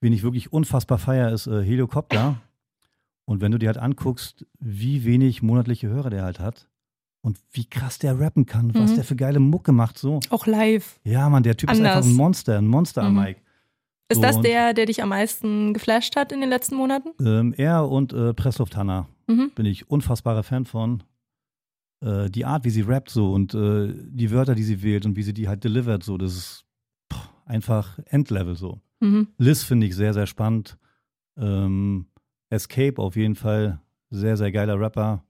wen ich wirklich unfassbar feier, ist äh, Helikopter. Und wenn du dir halt anguckst, wie wenig monatliche Hörer der halt hat und wie krass der rappen kann, mhm. was der für geile Mucke macht, so. Auch live. Ja, Mann, der Typ Anders. ist einfach ein Monster, ein Monster am mhm. Mike. Ist so, das der, der dich am meisten geflasht hat in den letzten Monaten? Ähm, er und äh, Pressluft Hanna. Mhm. Bin ich unfassbarer Fan von äh, die Art, wie sie rappt so und äh, die Wörter, die sie wählt und wie sie die halt delivert, so, das ist pff, einfach Endlevel so. Mhm. Liz finde ich sehr, sehr spannend. Ähm, Escape auf jeden Fall, sehr, sehr geiler Rapper.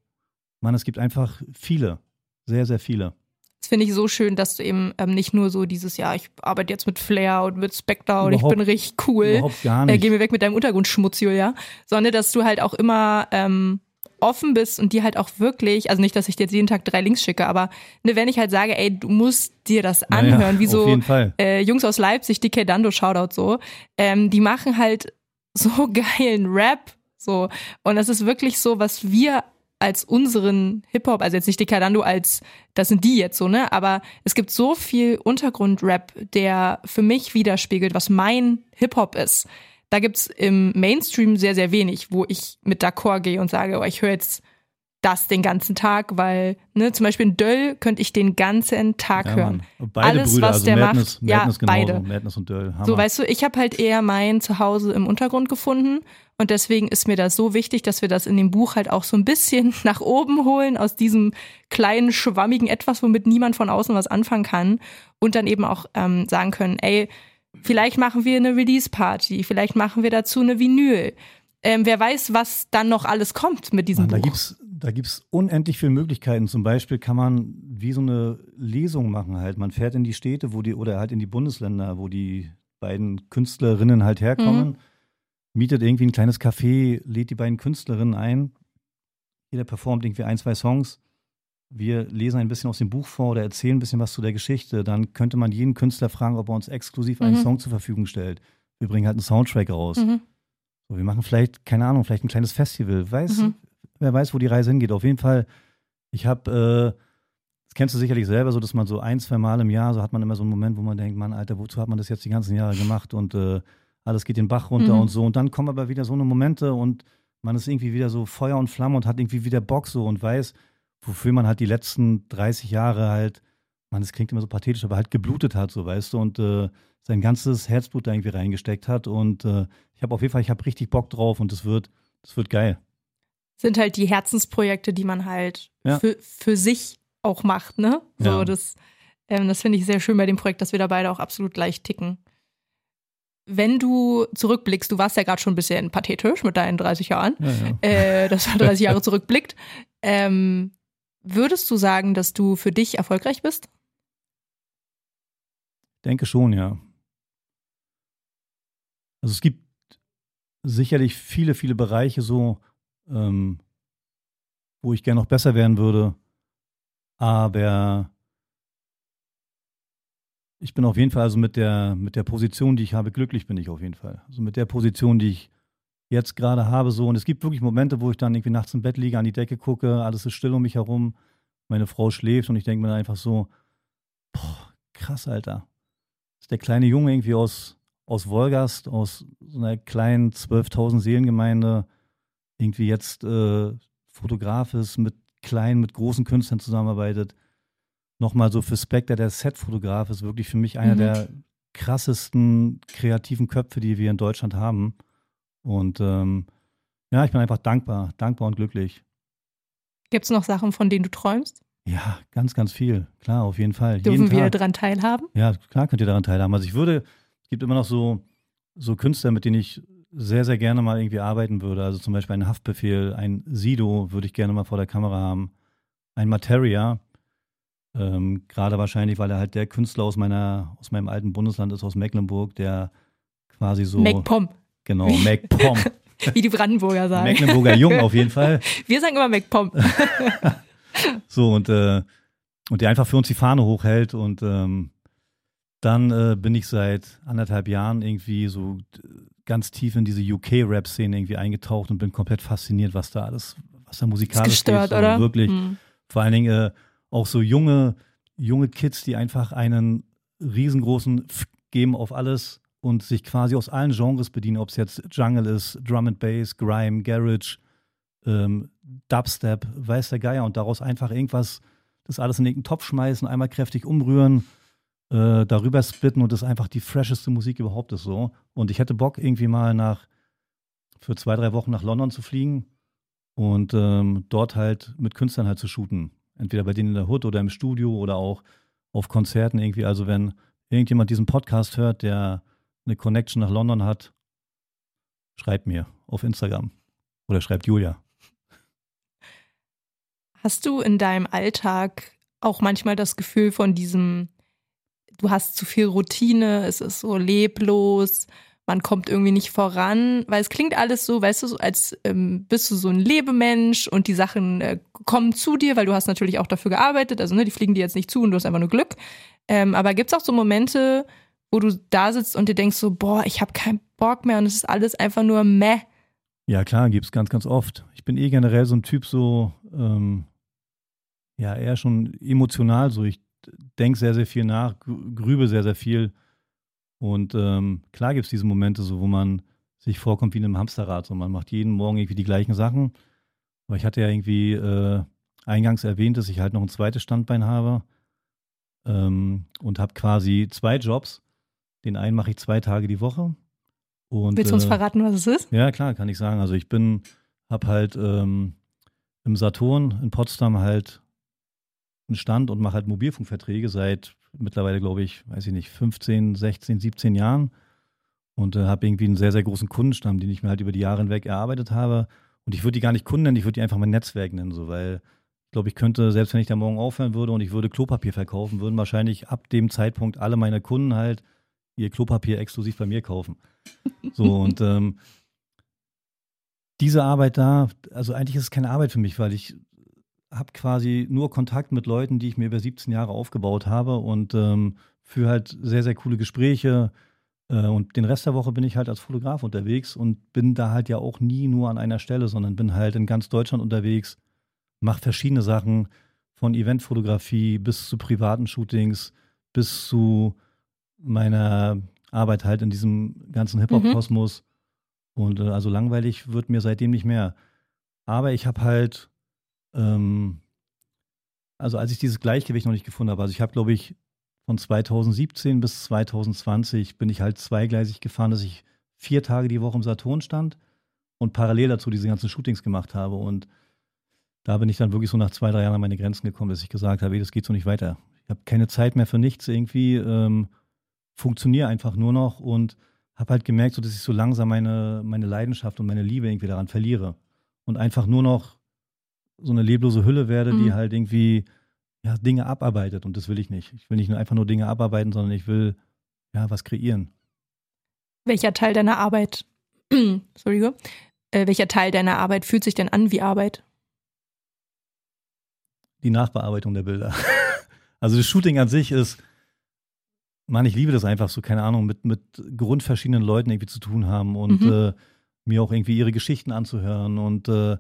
Mann, es gibt einfach viele, sehr, sehr viele. Das finde ich so schön, dass du eben ähm, nicht nur so dieses, ja, ich arbeite jetzt mit Flair und mit Spectre und überhaupt, ich bin richtig cool. Überhaupt gar nicht. Äh, geh mir weg mit deinem Untergrundschmutz, Julia. Sondern dass du halt auch immer ähm, offen bist und die halt auch wirklich, also nicht, dass ich dir jetzt jeden Tag drei Links schicke, aber ne, wenn ich halt sage, ey, du musst dir das anhören, naja, wie so äh, Jungs aus Leipzig, DK Dando Shoutout so, ähm, die machen halt so geilen Rap, so und das ist wirklich so, was wir als unseren Hip-Hop, also jetzt nicht Decadando als, das sind die jetzt so, ne? Aber es gibt so viel Untergrund-Rap, der für mich widerspiegelt, was mein Hip-Hop ist. Da gibt's im Mainstream sehr, sehr wenig, wo ich mit d'accord gehe und sage, oh, ich höre jetzt das den ganzen Tag, weil, ne, zum Beispiel in Döll könnte ich den ganzen Tag ja, hören. Beide Alles, Brüder, was also der Madness, macht, Madness ja, genauso, beide. Madness und Döll. Hammer. So, weißt du, ich habe halt eher mein Zuhause im Untergrund gefunden und deswegen ist mir das so wichtig, dass wir das in dem Buch halt auch so ein bisschen nach oben holen aus diesem kleinen, schwammigen Etwas, womit niemand von außen was anfangen kann und dann eben auch ähm, sagen können, ey, vielleicht machen wir eine Release-Party, vielleicht machen wir dazu eine Vinyl. Ähm, wer weiß, was dann noch alles kommt mit diesem ja, Buch. Da gibt's da gibt es unendlich viele Möglichkeiten. Zum Beispiel kann man wie so eine Lesung machen halt. Man fährt in die Städte, wo die, oder halt in die Bundesländer, wo die beiden Künstlerinnen halt herkommen, mhm. mietet irgendwie ein kleines Café, lädt die beiden Künstlerinnen ein. Jeder performt irgendwie ein, zwei Songs. Wir lesen ein bisschen aus dem Buch vor oder erzählen ein bisschen was zu der Geschichte. Dann könnte man jeden Künstler fragen, ob er uns exklusiv einen mhm. Song zur Verfügung stellt. Wir bringen halt einen Soundtrack raus. Mhm. So, wir machen vielleicht, keine Ahnung, vielleicht ein kleines Festival. Weiß, mhm wer weiß, wo die Reise hingeht. Auf jeden Fall, ich habe, äh, das kennst du sicherlich selber, so dass man so ein, zwei Mal im Jahr, so hat man immer so einen Moment, wo man denkt, Mann, Alter, wozu hat man das jetzt die ganzen Jahre gemacht und äh, alles geht den Bach runter mhm. und so. Und dann kommen aber wieder so eine Momente und man ist irgendwie wieder so Feuer und Flamme und hat irgendwie wieder Bock so und weiß, wofür man halt die letzten 30 Jahre halt, man, es klingt immer so pathetisch, aber halt geblutet hat, so weißt du, und äh, sein ganzes Herzblut da irgendwie reingesteckt hat. Und äh, ich habe auf jeden Fall, ich habe richtig Bock drauf und es wird, es wird geil sind halt die Herzensprojekte, die man halt ja. für, für sich auch macht, ne? So, ja. das, ähm, das finde ich sehr schön bei dem Projekt, dass wir da beide auch absolut gleich ticken. Wenn du zurückblickst, du warst ja gerade schon ein bisschen pathetisch mit deinen 30 Jahren, ja, äh, dass man 30 Jahre zurückblickt. Ähm, würdest du sagen, dass du für dich erfolgreich bist? Denke schon, ja. Also es gibt sicherlich viele, viele Bereiche so, ähm, wo ich gerne noch besser werden würde. Aber ich bin auf jeden Fall, also mit der, mit der Position, die ich habe, glücklich bin ich auf jeden Fall. Also mit der Position, die ich jetzt gerade habe, so. Und es gibt wirklich Momente, wo ich dann irgendwie nachts im Bett liege, an die Decke gucke, alles ist still um mich herum, meine Frau schläft und ich denke mir einfach so, boah, krass, Alter. Das ist der kleine Junge irgendwie aus, aus Wolgast, aus so einer kleinen 12.000 Seelengemeinde, irgendwie jetzt äh, Fotograf ist, mit kleinen, mit großen Künstlern zusammenarbeitet. Nochmal so für Spectre, der Setfotograf ist wirklich für mich einer mhm. der krassesten kreativen Köpfe, die wir in Deutschland haben. Und ähm, ja, ich bin einfach dankbar, dankbar und glücklich. Gibt es noch Sachen, von denen du träumst? Ja, ganz, ganz viel. Klar, auf jeden Fall. Dürfen jeden wir daran teilhaben? Ja, klar könnt ihr daran teilhaben. Also ich würde, es gibt immer noch so, so Künstler, mit denen ich sehr, sehr gerne mal irgendwie arbeiten würde. Also zum Beispiel ein Haftbefehl, ein Sido würde ich gerne mal vor der Kamera haben. Ein Materia, ähm, gerade wahrscheinlich, weil er halt der Künstler aus meiner, aus meinem alten Bundesland ist, aus Mecklenburg, der quasi so. MacPom. Genau, MacPom. Wie die Brandenburger sagen. Mecklenburger Jung auf jeden Fall. Wir sagen immer MacPom. so, und, äh, und der einfach für uns die Fahne hochhält und ähm, dann äh, bin ich seit anderthalb Jahren irgendwie so ganz tief in diese UK-Rap-Szene irgendwie eingetaucht und bin komplett fasziniert, was da alles, was da musikalisch ist gestört, oder? Wirklich. Hm. Vor allen Dingen äh, auch so junge, junge Kids, die einfach einen riesengroßen F geben auf alles und sich quasi aus allen Genres bedienen, ob es jetzt Jungle ist, Drum and Bass, Grime, Garage, ähm, Dubstep, weiß der Geier und daraus einfach irgendwas, das alles in irgendeinen Topf schmeißen, einmal kräftig umrühren äh, darüber splitten und das einfach die fresheste Musik überhaupt ist so. Und ich hätte Bock, irgendwie mal nach für zwei, drei Wochen nach London zu fliegen und ähm, dort halt mit Künstlern halt zu shooten. Entweder bei denen in der Hood oder im Studio oder auch auf Konzerten irgendwie. Also wenn irgendjemand diesen Podcast hört, der eine Connection nach London hat, schreibt mir auf Instagram oder schreibt Julia. Hast du in deinem Alltag auch manchmal das Gefühl von diesem du hast zu viel Routine, es ist so leblos, man kommt irgendwie nicht voran, weil es klingt alles so, weißt du, als ähm, bist du so ein Lebemensch und die Sachen äh, kommen zu dir, weil du hast natürlich auch dafür gearbeitet, also ne, die fliegen dir jetzt nicht zu und du hast einfach nur Glück. Ähm, aber gibt es auch so Momente, wo du da sitzt und dir denkst so, boah, ich habe keinen Bock mehr und es ist alles einfach nur meh? Ja, klar, gibt es ganz, ganz oft. Ich bin eh generell so ein Typ, so, ähm, ja, eher schon emotional, so ich denke sehr, sehr viel nach, grübe sehr, sehr viel. Und ähm, klar gibt es diese Momente, so, wo man sich vorkommt wie in einem Hamsterrad. So, man macht jeden Morgen irgendwie die gleichen Sachen. Aber ich hatte ja irgendwie äh, eingangs erwähnt, dass ich halt noch ein zweites Standbein habe ähm, und habe quasi zwei Jobs. Den einen mache ich zwei Tage die Woche. Und, Willst du uns äh, verraten, was es ist? Ja, klar, kann ich sagen. Also ich bin, habe halt ähm, im Saturn in Potsdam halt einen Stand und mache halt Mobilfunkverträge seit mittlerweile, glaube ich, weiß ich nicht, 15, 16, 17 Jahren. Und äh, habe irgendwie einen sehr, sehr großen Kundenstamm, den ich mir halt über die Jahre hinweg erarbeitet habe. Und ich würde die gar nicht Kunden nennen, ich würde die einfach mein Netzwerk nennen, so, weil ich glaube, ich könnte, selbst wenn ich da morgen aufhören würde und ich würde Klopapier verkaufen, würden wahrscheinlich ab dem Zeitpunkt alle meine Kunden halt ihr Klopapier exklusiv bei mir kaufen. So, und ähm, diese Arbeit da, also eigentlich ist es keine Arbeit für mich, weil ich habe quasi nur Kontakt mit Leuten, die ich mir über 17 Jahre aufgebaut habe und ähm, für halt sehr, sehr coole Gespräche. Äh, und den Rest der Woche bin ich halt als Fotograf unterwegs und bin da halt ja auch nie nur an einer Stelle, sondern bin halt in ganz Deutschland unterwegs, mache verschiedene Sachen, von Eventfotografie bis zu privaten Shootings, bis zu meiner Arbeit halt in diesem ganzen Hip-Hop-Kosmos. Mhm. Und äh, also langweilig wird mir seitdem nicht mehr. Aber ich habe halt, ähm, also als ich dieses Gleichgewicht noch nicht gefunden habe, also ich habe, glaube ich, von 2017 bis 2020 bin ich halt zweigleisig gefahren, dass ich vier Tage die Woche im Saturn stand und parallel dazu diese ganzen Shootings gemacht habe. Und da bin ich dann wirklich so nach zwei, drei Jahren an meine Grenzen gekommen, dass ich gesagt habe, das geht so nicht weiter. Ich habe keine Zeit mehr für nichts irgendwie, ähm, funktioniere einfach nur noch und habe halt gemerkt, so, dass ich so langsam meine, meine Leidenschaft und meine Liebe irgendwie daran verliere. Und einfach nur noch so eine leblose Hülle werde, mhm. die halt irgendwie ja, Dinge abarbeitet. Und das will ich nicht. Ich will nicht nur einfach nur Dinge abarbeiten, sondern ich will ja was kreieren. Welcher Teil deiner Arbeit, Entschuldige, äh, welcher Teil deiner Arbeit fühlt sich denn an wie Arbeit? Die Nachbearbeitung der Bilder. also das Shooting an sich ist, Mann, ich liebe das einfach so, keine Ahnung, mit, mit grundverschiedenen Leuten irgendwie zu tun haben und mhm. äh, mir auch irgendwie ihre Geschichten anzuhören und äh,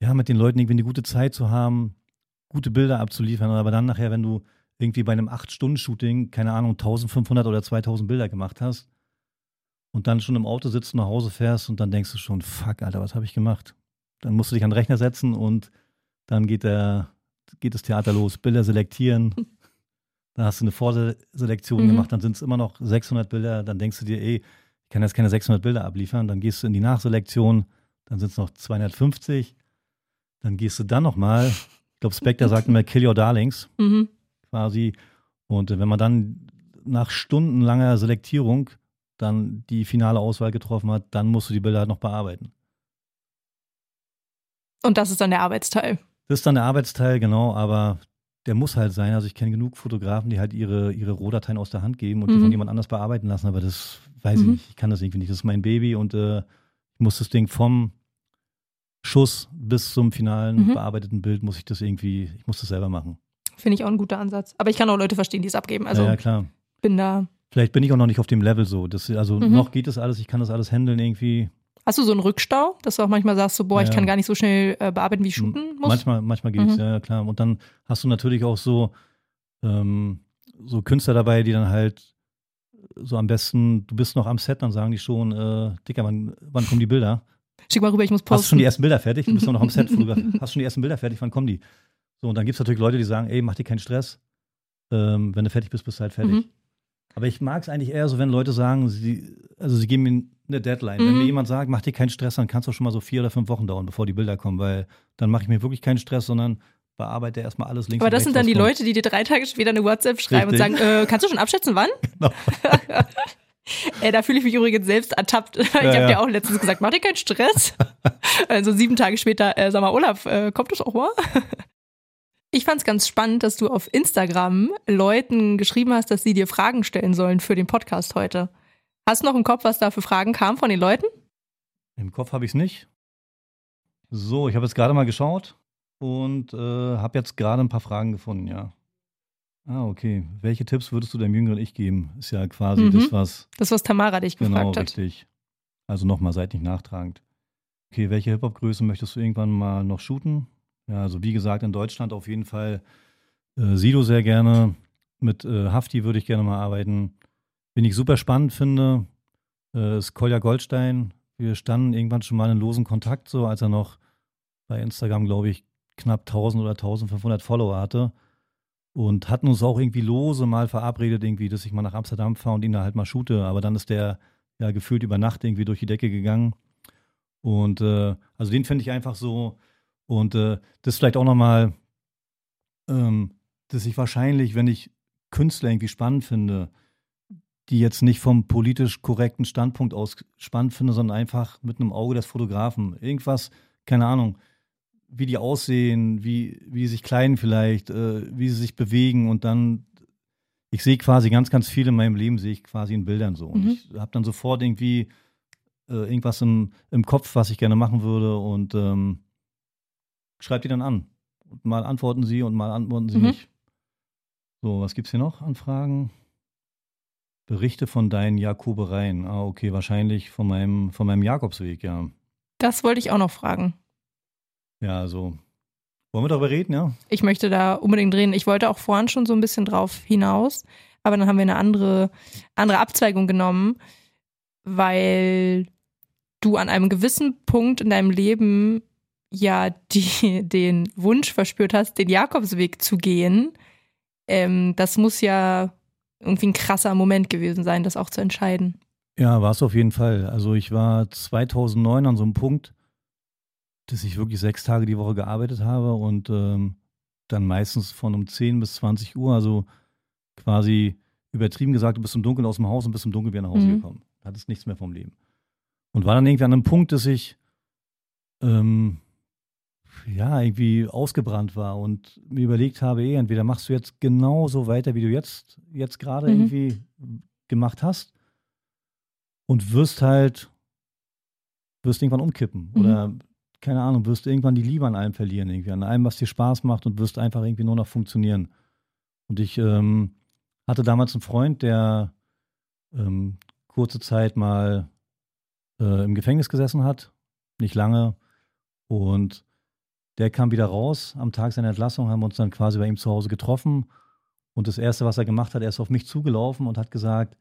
ja, mit den Leuten irgendwie eine gute Zeit zu haben, gute Bilder abzuliefern. Aber dann nachher, wenn du irgendwie bei einem 8-Stunden-Shooting, keine Ahnung, 1500 oder 2000 Bilder gemacht hast und dann schon im Auto sitzt, nach Hause fährst und dann denkst du schon, fuck, Alter, was habe ich gemacht? Dann musst du dich an den Rechner setzen und dann geht, der, geht das Theater los, Bilder selektieren. Dann hast du eine Vorselektion mhm. gemacht, dann sind es immer noch 600 Bilder. Dann denkst du dir, ey, ich kann jetzt keine 600 Bilder abliefern. Dann gehst du in die Nachselektion, dann sind es noch 250. Dann gehst du dann nochmal, ich glaube, Spectre sagt immer Kill Your Darlings, mhm. quasi. Und wenn man dann nach stundenlanger Selektierung dann die finale Auswahl getroffen hat, dann musst du die Bilder halt noch bearbeiten. Und das ist dann der Arbeitsteil. Das ist dann der Arbeitsteil, genau, aber der muss halt sein. Also ich kenne genug Fotografen, die halt ihre, ihre Rohdateien aus der Hand geben und mhm. die von jemand anders bearbeiten lassen, aber das weiß mhm. ich nicht. Ich kann das irgendwie nicht. Das ist mein Baby und äh, ich muss das Ding vom Schuss bis zum finalen mhm. bearbeiteten Bild muss ich das irgendwie, ich muss das selber machen. Finde ich auch ein guter Ansatz. Aber ich kann auch Leute verstehen, die es abgeben. Also ja, ja, klar. bin da. Vielleicht bin ich auch noch nicht auf dem Level so. Das, also mhm. noch geht das alles, ich kann das alles handeln irgendwie. Hast du so einen Rückstau, dass du auch manchmal sagst, so, boah, ja, ich kann gar nicht so schnell äh, bearbeiten, wie ich shooten muss? Manchmal, manchmal geht's, mhm. ja, klar. Und dann hast du natürlich auch so, ähm, so Künstler dabei, die dann halt so am besten, du bist noch am Set, dann sagen die schon, äh, Dicker, wann, wann kommen die Bilder? Schick mal rüber, ich muss posten. Hast du schon die ersten Bilder fertig? Du bist noch am Set. hast schon die ersten Bilder fertig? Wann kommen die? So, und dann gibt es natürlich Leute, die sagen, ey, mach dir keinen Stress. Ähm, wenn du fertig bist, bist du halt fertig. Mhm. Aber ich mag es eigentlich eher so, wenn Leute sagen, sie, also sie geben mir eine Deadline. Mhm. Wenn mir jemand sagt, mach dir keinen Stress, dann kann es doch schon mal so vier oder fünf Wochen dauern, bevor die Bilder kommen, weil dann mache ich mir wirklich keinen Stress, sondern bearbeite erstmal alles links. Aber das sind dann die. Leute, die dir drei Tage später eine WhatsApp schreiben Richtig. und sagen, äh, kannst du schon abschätzen, wann? Genau. äh, da fühle ich mich übrigens selbst ertappt. Ich habe ja. dir auch letztens gesagt, mach dir keinen Stress. also sieben Tage später, äh, sag mal, Olaf, äh, kommt das auch mal? Ich fand es ganz spannend, dass du auf Instagram Leuten geschrieben hast, dass sie dir Fragen stellen sollen für den Podcast heute. Hast du noch im Kopf, was da für Fragen kamen von den Leuten? Im Kopf habe ich es nicht. So, ich habe jetzt gerade mal geschaut und äh, habe jetzt gerade ein paar Fragen gefunden, ja. Ah, okay. Welche Tipps würdest du deinem jüngeren Ich geben? Ist ja quasi mhm. das, was. Das, was Tamara dich genau, gefragt hat. Genau, richtig. Also nochmal, seid nicht nachtragend. Okay, welche Hip-Hop-Größe möchtest du irgendwann mal noch shooten? Ja, also wie gesagt, in Deutschland auf jeden Fall äh, Sido sehr gerne. Mit äh, Hafti würde ich gerne mal arbeiten. Wen ich super spannend finde, äh, ist Kolja Goldstein. Wir standen irgendwann schon mal in losen Kontakt, so als er noch bei Instagram, glaube ich, knapp 1000 oder 1500 Follower hatte. Und hatten uns auch irgendwie lose mal verabredet, irgendwie, dass ich mal nach Amsterdam fahre und ihn da halt mal shoote. Aber dann ist der ja gefühlt über Nacht irgendwie durch die Decke gegangen. Und äh, also den finde ich einfach so. Und äh, das vielleicht auch nochmal, ähm, dass ich wahrscheinlich, wenn ich Künstler irgendwie spannend finde, die jetzt nicht vom politisch korrekten Standpunkt aus spannend finde, sondern einfach mit einem Auge des Fotografen. Irgendwas, keine Ahnung, wie die aussehen, wie, wie sie sich kleiden vielleicht, äh, wie sie sich bewegen und dann, ich sehe quasi ganz, ganz viel in meinem Leben, sehe ich quasi in Bildern so. Und mhm. ich habe dann sofort irgendwie äh, irgendwas im, im Kopf, was ich gerne machen würde und ähm, schreibe die dann an. Und mal antworten sie und mal antworten sie mhm. nicht. So, was gibt's hier noch an Fragen? Berichte von deinen Jakobereien. Ah, okay, wahrscheinlich von meinem, von meinem Jakobsweg, ja. Das wollte ich auch noch fragen. Ja, also wollen wir darüber reden, ja? Ich möchte da unbedingt reden. Ich wollte auch vorhin schon so ein bisschen drauf hinaus, aber dann haben wir eine andere, andere Abzweigung genommen, weil du an einem gewissen Punkt in deinem Leben ja die, den Wunsch verspürt hast, den Jakobsweg zu gehen. Ähm, das muss ja irgendwie ein krasser Moment gewesen sein, das auch zu entscheiden. Ja, war es auf jeden Fall. Also ich war 2009 an so einem Punkt, dass ich wirklich sechs Tage die Woche gearbeitet habe und ähm, dann meistens von um 10 bis 20 Uhr, also quasi übertrieben gesagt, du bist im Dunkeln aus dem Haus und bist im Dunkeln wieder nach Hause mhm. gekommen. Hattest nichts mehr vom Leben. Und war dann irgendwie an einem Punkt, dass ich ähm, ja, irgendwie ausgebrannt war und mir überlegt habe, eh, entweder machst du jetzt genauso weiter, wie du jetzt, jetzt gerade mhm. irgendwie gemacht hast und wirst halt, wirst irgendwann umkippen mhm. oder keine Ahnung, wirst irgendwann die Liebe an allem verlieren, irgendwie, an allem, was dir Spaß macht und wirst einfach irgendwie nur noch funktionieren. Und ich ähm, hatte damals einen Freund, der ähm, kurze Zeit mal äh, im Gefängnis gesessen hat, nicht lange, und der kam wieder raus. Am Tag seiner Entlassung haben wir uns dann quasi bei ihm zu Hause getroffen. Und das Erste, was er gemacht hat, er ist auf mich zugelaufen und hat gesagt,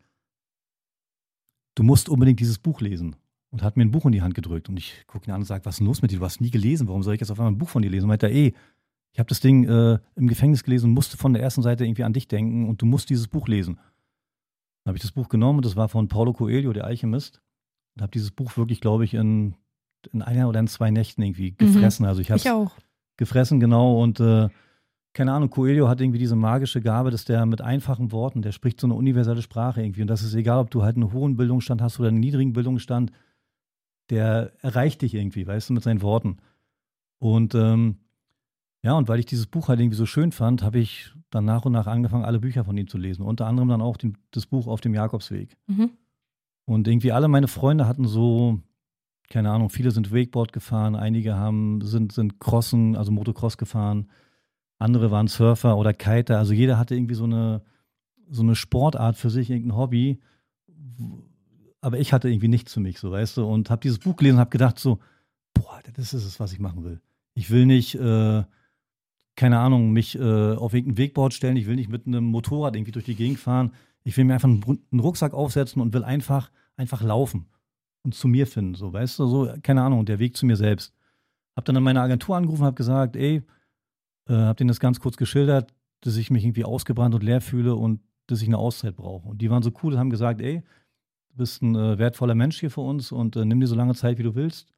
du musst unbedingt dieses Buch lesen. Und hat mir ein Buch in die Hand gedrückt. Und ich gucke ihn an und sage, was ist denn los mit dir? Du hast nie gelesen. Warum soll ich jetzt auf einmal ein Buch von dir lesen? Und meinte er, ey, ich habe das Ding äh, im Gefängnis gelesen und musste von der ersten Seite irgendwie an dich denken und du musst dieses Buch lesen. Dann habe ich das Buch genommen und das war von Paulo Coelho, der Alchemist. Und habe dieses Buch wirklich, glaube ich, in in einer oder in zwei Nächten irgendwie gefressen. Mhm. Also ich habe gefressen, genau. Und äh, keine Ahnung, Coelho hat irgendwie diese magische Gabe, dass der mit einfachen Worten, der spricht so eine universelle Sprache irgendwie. Und das ist egal, ob du halt einen hohen Bildungsstand hast oder einen niedrigen Bildungsstand, der erreicht dich irgendwie, weißt du, mit seinen Worten. Und ähm, ja, und weil ich dieses Buch halt irgendwie so schön fand, habe ich dann nach und nach angefangen, alle Bücher von ihm zu lesen. Unter anderem dann auch den, das Buch Auf dem Jakobsweg. Mhm. Und irgendwie alle meine Freunde hatten so keine Ahnung, viele sind Wakeboard gefahren, einige haben, sind, sind Crossen, also Motocross gefahren, andere waren Surfer oder Kiter. Also jeder hatte irgendwie so eine, so eine Sportart für sich, irgendein Hobby. Aber ich hatte irgendwie nichts für mich, so weißt du, und habe dieses Buch gelesen und habe gedacht so, boah, das ist es, was ich machen will. Ich will nicht, äh, keine Ahnung, mich äh, auf irgendein Wakeboard stellen, ich will nicht mit einem Motorrad irgendwie durch die Gegend fahren. Ich will mir einfach einen, einen Rucksack aufsetzen und will einfach, einfach laufen und zu mir finden, so, weißt du, so, keine Ahnung, der Weg zu mir selbst. Hab dann an meine Agentur angerufen, hab gesagt, ey, äh, hab denen das ganz kurz geschildert, dass ich mich irgendwie ausgebrannt und leer fühle und dass ich eine Auszeit brauche. Und die waren so cool und haben gesagt, ey, du bist ein äh, wertvoller Mensch hier für uns und äh, nimm dir so lange Zeit, wie du willst.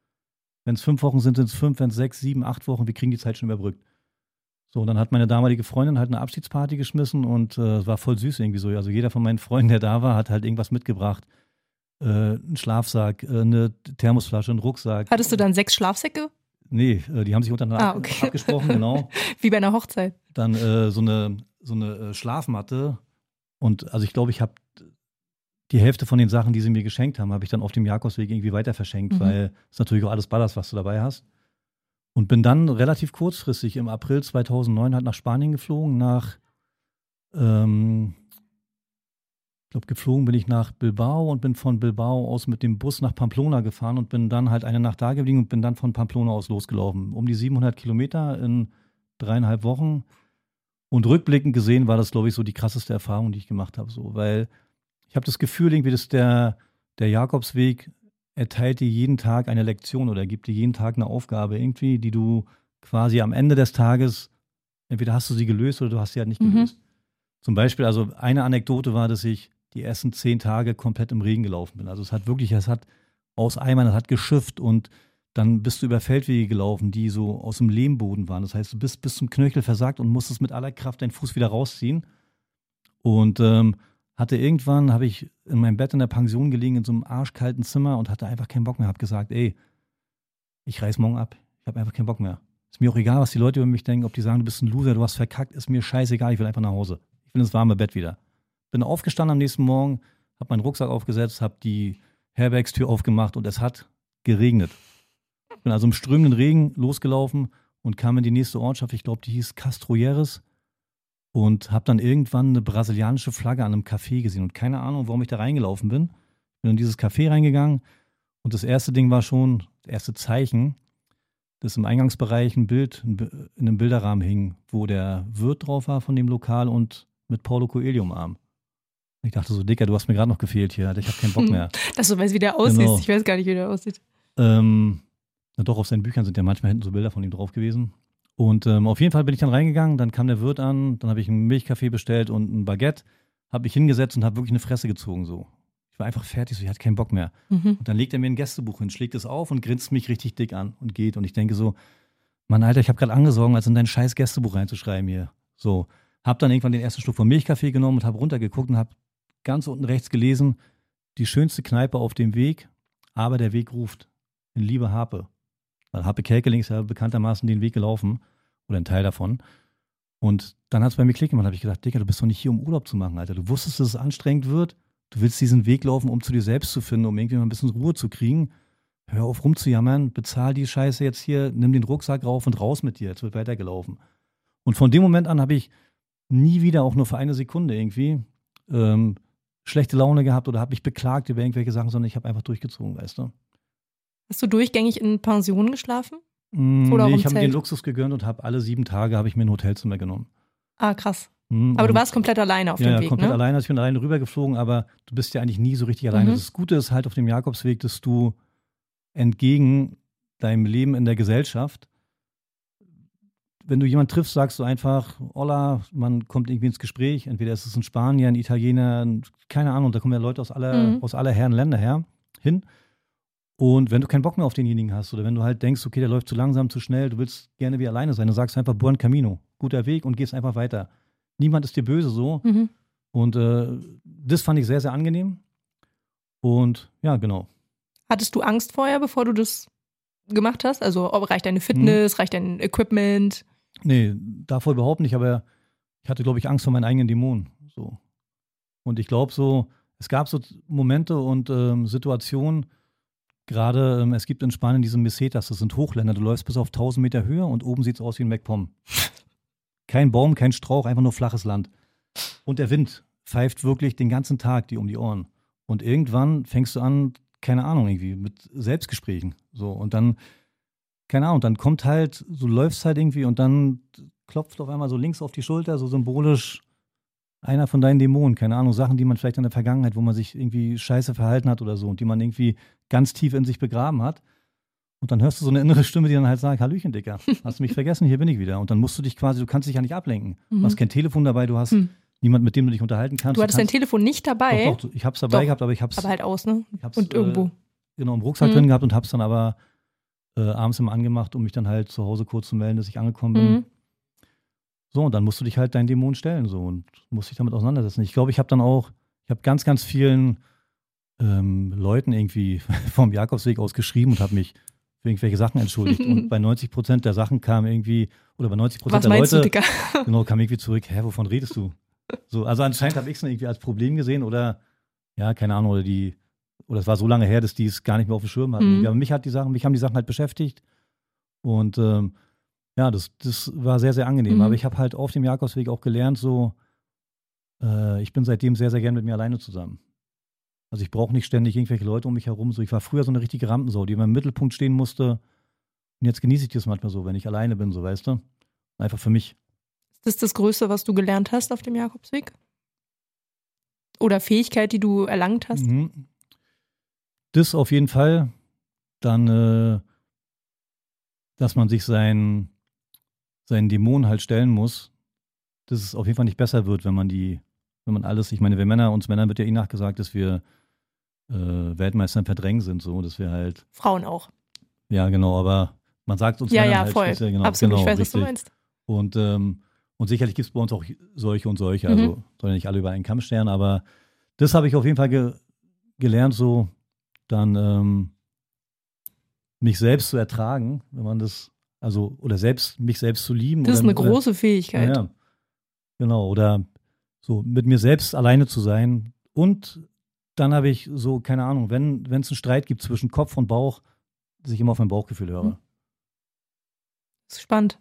Wenn es fünf Wochen sind, sind es fünf, wenn es sechs, sieben, acht Wochen, wir kriegen die Zeit schon überbrückt. So, und dann hat meine damalige Freundin halt eine Abschiedsparty geschmissen und äh, es war voll süß irgendwie so. Also jeder von meinen Freunden, der da war, hat halt irgendwas mitgebracht äh, einen Schlafsack, äh, eine Thermosflasche, einen Rucksack. Hattest du dann sechs Schlafsäcke? Nee, äh, die haben sich untereinander ah, okay. abgesprochen, genau. Wie bei einer Hochzeit. Dann äh, so eine, so eine äh, Schlafmatte. Und also ich glaube, ich habe die Hälfte von den Sachen, die sie mir geschenkt haben, habe ich dann auf dem Jakobsweg irgendwie weiter verschenkt, mhm. weil es natürlich auch alles Ballast, was du dabei hast. Und bin dann relativ kurzfristig im April 2009 halt nach Spanien geflogen, nach ähm, glaube, geflogen bin ich nach Bilbao und bin von Bilbao aus mit dem Bus nach Pamplona gefahren und bin dann halt eine Nacht da geblieben und bin dann von Pamplona aus losgelaufen. Um die 700 Kilometer in dreieinhalb Wochen. Und rückblickend gesehen war das, glaube ich, so die krasseste Erfahrung, die ich gemacht habe. So, weil ich habe das Gefühl, irgendwie, dass der, der Jakobsweg erteilt dir jeden Tag eine Lektion oder gibt dir jeden Tag eine Aufgabe irgendwie, die du quasi am Ende des Tages, entweder hast du sie gelöst oder du hast sie halt nicht Mhm. gelöst. Zum Beispiel, also eine Anekdote war, dass ich die ersten zehn Tage komplett im Regen gelaufen bin. Also es hat wirklich, es hat aus Eimern, es hat geschifft und dann bist du über Feldwege gelaufen, die so aus dem Lehmboden waren. Das heißt, du bist bis zum Knöchel versagt und musstest mit aller Kraft deinen Fuß wieder rausziehen. Und ähm, hatte irgendwann, habe ich in meinem Bett in der Pension gelegen, in so einem arschkalten Zimmer und hatte einfach keinen Bock mehr. Hab gesagt, ey, ich reiß morgen ab. Ich habe einfach keinen Bock mehr. Ist mir auch egal, was die Leute über mich denken, ob die sagen, du bist ein Loser, du hast verkackt, ist mir scheißegal, ich will einfach nach Hause. Ich will ins warme Bett wieder. Bin aufgestanden am nächsten Morgen, habe meinen Rucksack aufgesetzt, habe die Herbergstür aufgemacht und es hat geregnet. Bin also im strömenden Regen losgelaufen und kam in die nächste Ortschaft, ich glaube, die hieß Castroyeres und habe dann irgendwann eine brasilianische Flagge an einem Café gesehen und keine Ahnung, warum ich da reingelaufen bin. Bin in dieses Café reingegangen und das erste Ding war schon, das erste Zeichen, dass im Eingangsbereich ein Bild in einem Bilderrahmen hing, wo der Wirt drauf war von dem Lokal und mit Paulo Coelho im Arm. Ich dachte so, Dicker, du hast mir gerade noch gefehlt hier, ich habe keinen Bock mehr. Dass du weißt, wie der aussieht. Genau. Ich weiß gar nicht, wie der aussieht. Ähm, na doch, auf seinen Büchern sind ja manchmal hinten so Bilder von ihm drauf gewesen. Und ähm, auf jeden Fall bin ich dann reingegangen, dann kam der Wirt an, dann habe ich einen Milchkaffee bestellt und ein Baguette, habe mich hingesetzt und habe wirklich eine Fresse gezogen so. Ich war einfach fertig, so, ich hatte keinen Bock mehr. Mhm. Und dann legt er mir ein Gästebuch hin, schlägt es auf und grinst mich richtig dick an und geht. Und ich denke so, Mann, Alter, ich habe gerade angesorgt, als in dein scheiß Gästebuch reinzuschreiben hier. So, hab dann irgendwann den ersten Schluck vom Milchkaffee genommen und habe runtergeguckt und habe ganz unten rechts gelesen, die schönste Kneipe auf dem Weg, aber der Weg ruft. In Liebe Harpe. Weil Harpe Kerkeling ist ja bekanntermaßen den Weg gelaufen oder ein Teil davon. Und dann hat es bei mir Klick gemacht, habe ich gedacht, Digga, du bist doch nicht hier, um Urlaub zu machen, Alter. Du wusstest, dass es anstrengend wird. Du willst diesen Weg laufen, um zu dir selbst zu finden, um irgendwie mal ein bisschen Ruhe zu kriegen. Hör auf rumzujammern, bezahl die Scheiße jetzt hier, nimm den Rucksack rauf und raus mit dir. Jetzt wird weitergelaufen. Und von dem Moment an habe ich nie wieder, auch nur für eine Sekunde irgendwie, ähm, schlechte Laune gehabt oder habe mich beklagt über irgendwelche Sachen, sondern ich habe einfach durchgezogen, weißt du. Hast du durchgängig in Pensionen geschlafen? Mm, Oder nee, ich habe mir den? Luxus gegönnt und habe alle sieben Tage habe ich mir ein Hotelzimmer genommen. Ah, krass. Mm, Aber du warst komplett alleine auf ja, dem ja, Weg, komplett ne? alleine. Also ich bin alleine rübergeflogen, aber du bist ja eigentlich nie so richtig alleine. Mhm. Das Gute ist halt auf dem Jakobsweg, dass du entgegen deinem Leben in der Gesellschaft, wenn du jemanden triffst, sagst du einfach, hola, man kommt irgendwie ins Gespräch. Entweder ist es ein Spanier, ein Italiener, ein, keine Ahnung, da kommen ja Leute aus aller, Mhm. aus aller Herren Länder her, hin. Und wenn du keinen Bock mehr auf denjenigen hast oder wenn du halt denkst, okay, der läuft zu langsam, zu schnell, du willst gerne wie alleine sein, dann sagst du einfach Buen Camino, guter Weg und gehst einfach weiter. Niemand ist dir böse so. Mhm. Und äh, das fand ich sehr, sehr angenehm. Und ja, genau. Hattest du Angst vorher, bevor du das gemacht hast? Also ob reicht deine Fitness, reicht dein Equipment? Nee, davor überhaupt nicht, aber ich hatte, glaube ich, Angst vor meinen eigenen Dämonen. So. Und ich glaube so, es gab so Momente und ähm, Situationen, gerade ähm, es gibt in Spanien diese Mesetas, das sind Hochländer, du läufst bis auf 1000 Meter Höhe und oben sieht es aus wie ein MacPom. kein Baum, kein Strauch, einfach nur flaches Land. Und der Wind pfeift wirklich den ganzen Tag dir um die Ohren. Und irgendwann fängst du an, keine Ahnung, irgendwie mit Selbstgesprächen. So, und dann, keine Ahnung, dann kommt halt, du läufst halt irgendwie und dann klopft auf einmal so links auf die Schulter, so symbolisch einer von deinen Dämonen, keine Ahnung, Sachen, die man vielleicht in der Vergangenheit, wo man sich irgendwie scheiße verhalten hat oder so und die man irgendwie ganz tief in sich begraben hat. Und dann hörst du so eine innere Stimme, die dann halt sagt, Hallöchen, Dicker, hast du mich vergessen, hier bin ich wieder. Und dann musst du dich quasi, du kannst dich ja nicht ablenken. Du Mhm. hast kein Telefon dabei, du hast Hm. niemand, mit dem du dich unterhalten kannst. Du hattest dein kannst, Telefon nicht dabei, Doch, doch, ich hab's dabei Doch. gehabt, aber ich hab's, aber halt aus, ne? ich hab's Und irgendwo. Äh, genau, im Rucksack Mhm. drin gehabt und hab's dann aber äh, abends immer angemacht, um mich dann halt zu Hause kurz zu melden, dass ich angekommen bin. Mhm. So, und dann musst du dich halt deinen Dämon stellen so und musst dich damit auseinandersetzen. Ich glaube, ich habe dann auch, ich habe ganz, ganz vielen ähm, Leuten irgendwie vom Jakobsweg aus geschrieben und habe mich für irgendwelche Sachen entschuldigt. und bei 90 Prozent der Sachen kam irgendwie, oder bei 90 Prozent der meinst Leute, du, genau, kam irgendwie zurück, hä, wovon redest du? So, also anscheinend habe ich es irgendwie als Problem gesehen oder, ja, keine Ahnung, oder die, oder es war so lange her, dass die es gar nicht mehr auf dem Schirm hatten. Mhm. Aber mich hat die Sachen, mich haben die Sachen halt beschäftigt und ähm, ja, das, das war sehr, sehr angenehm. Mhm. Aber ich habe halt auf dem Jakobsweg auch gelernt, so, äh, ich bin seitdem sehr, sehr gern mit mir alleine zusammen. Also ich brauche nicht ständig irgendwelche Leute um mich herum. So, ich war früher so eine richtige Rampensau, die immer im Mittelpunkt stehen musste. Und jetzt genieße ich das manchmal so, wenn ich alleine bin, so weißt du. Einfach für mich. Ist das das Größte, was du gelernt hast auf dem Jakobsweg? Oder Fähigkeit, die du erlangt hast? Mhm. Das auf jeden Fall. Dann, äh, dass man sich seinen, seinen Dämonen halt stellen muss, dass es auf jeden Fall nicht besser wird, wenn man die, wenn man alles, ich meine, wir Männer, uns Männern wird ja eh nachgesagt, dass wir äh, Weltmeister im Verdrängen sind, so, dass wir halt. Frauen auch. Ja, genau, aber man sagt uns ja, Männern ja, halt voll. speziell, genau, Absolut, genau, ich weiß, was du richtig. meinst. Und, ähm, und sicherlich gibt es bei uns auch solche und solche. Mhm. Also soll ja nicht alle über einen Kamm stellen, aber das habe ich auf jeden Fall ge gelernt, so dann ähm, mich selbst zu ertragen, wenn man das, also, oder selbst, mich selbst zu lieben. Das ist eine oder, große Fähigkeit. Ja, genau. Oder so mit mir selbst alleine zu sein. Und dann habe ich so, keine Ahnung, wenn es einen Streit gibt zwischen Kopf und Bauch, dass ich immer auf mein Bauchgefühl höre. Mhm. Das ist spannend.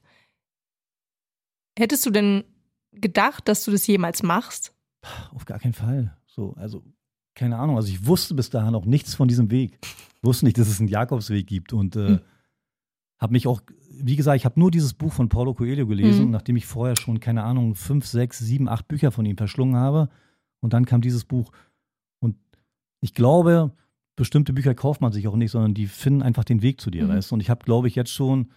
Hättest du denn gedacht, dass du das jemals machst? Auf gar keinen Fall. So, also, keine Ahnung. Also ich wusste bis dahin auch nichts von diesem Weg. Ich wusste nicht, dass es einen Jakobsweg gibt und äh, Hm. habe mich auch, wie gesagt, ich habe nur dieses Buch von Paulo Coelho gelesen, Mhm. nachdem ich vorher schon, keine Ahnung, fünf, sechs, sieben, acht Bücher von ihm verschlungen habe. Und dann kam dieses Buch. Und ich glaube, bestimmte Bücher kauft man sich auch nicht, sondern die finden einfach den Weg zu dir, Mhm. weißt du? Und ich habe, glaube ich, jetzt schon,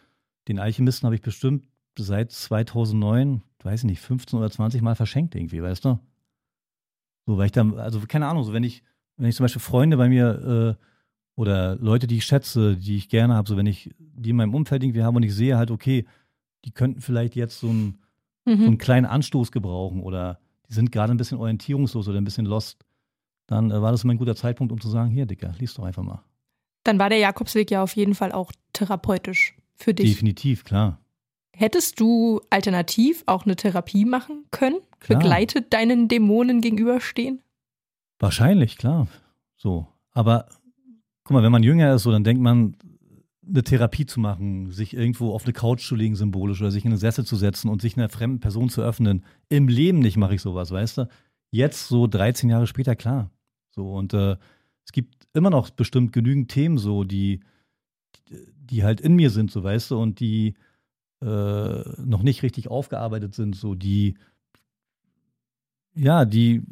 den Alchemisten habe ich bestimmt seit 2009, weiß ich nicht, 15 oder 20 Mal verschenkt irgendwie, weißt du? So, weil ich dann, also keine Ahnung, so wenn ich, wenn ich zum Beispiel Freunde bei mir äh, oder Leute, die ich schätze, die ich gerne habe, so wenn ich die in meinem Umfeld irgendwie habe und ich sehe halt, okay, die könnten vielleicht jetzt so einen, so einen Mhm. kleinen Anstoß gebrauchen oder die sind gerade ein bisschen orientierungslos oder ein bisschen lost, dann äh, war das immer ein guter Zeitpunkt, um zu sagen, hier, Dicker, lies doch einfach mal. Dann war der Jakobsweg ja auf jeden Fall auch therapeutisch für dich. Definitiv, klar. Hättest du alternativ auch eine Therapie machen können? Klar. Begleitet deinen Dämonen gegenüberstehen? Wahrscheinlich, klar. So. Aber guck mal, wenn man jünger ist, so, dann denkt man, eine Therapie zu machen, sich irgendwo auf eine Couch zu legen, symbolisch, oder sich in einen Sessel zu setzen und sich einer fremden Person zu öffnen. Im Leben nicht mache ich sowas, weißt du? Jetzt, so 13 Jahre später, klar. So, und äh, es gibt immer noch bestimmt genügend Themen, so, die, die halt in mir sind, so, weißt du, und die noch nicht richtig aufgearbeitet sind, so, die, ja, die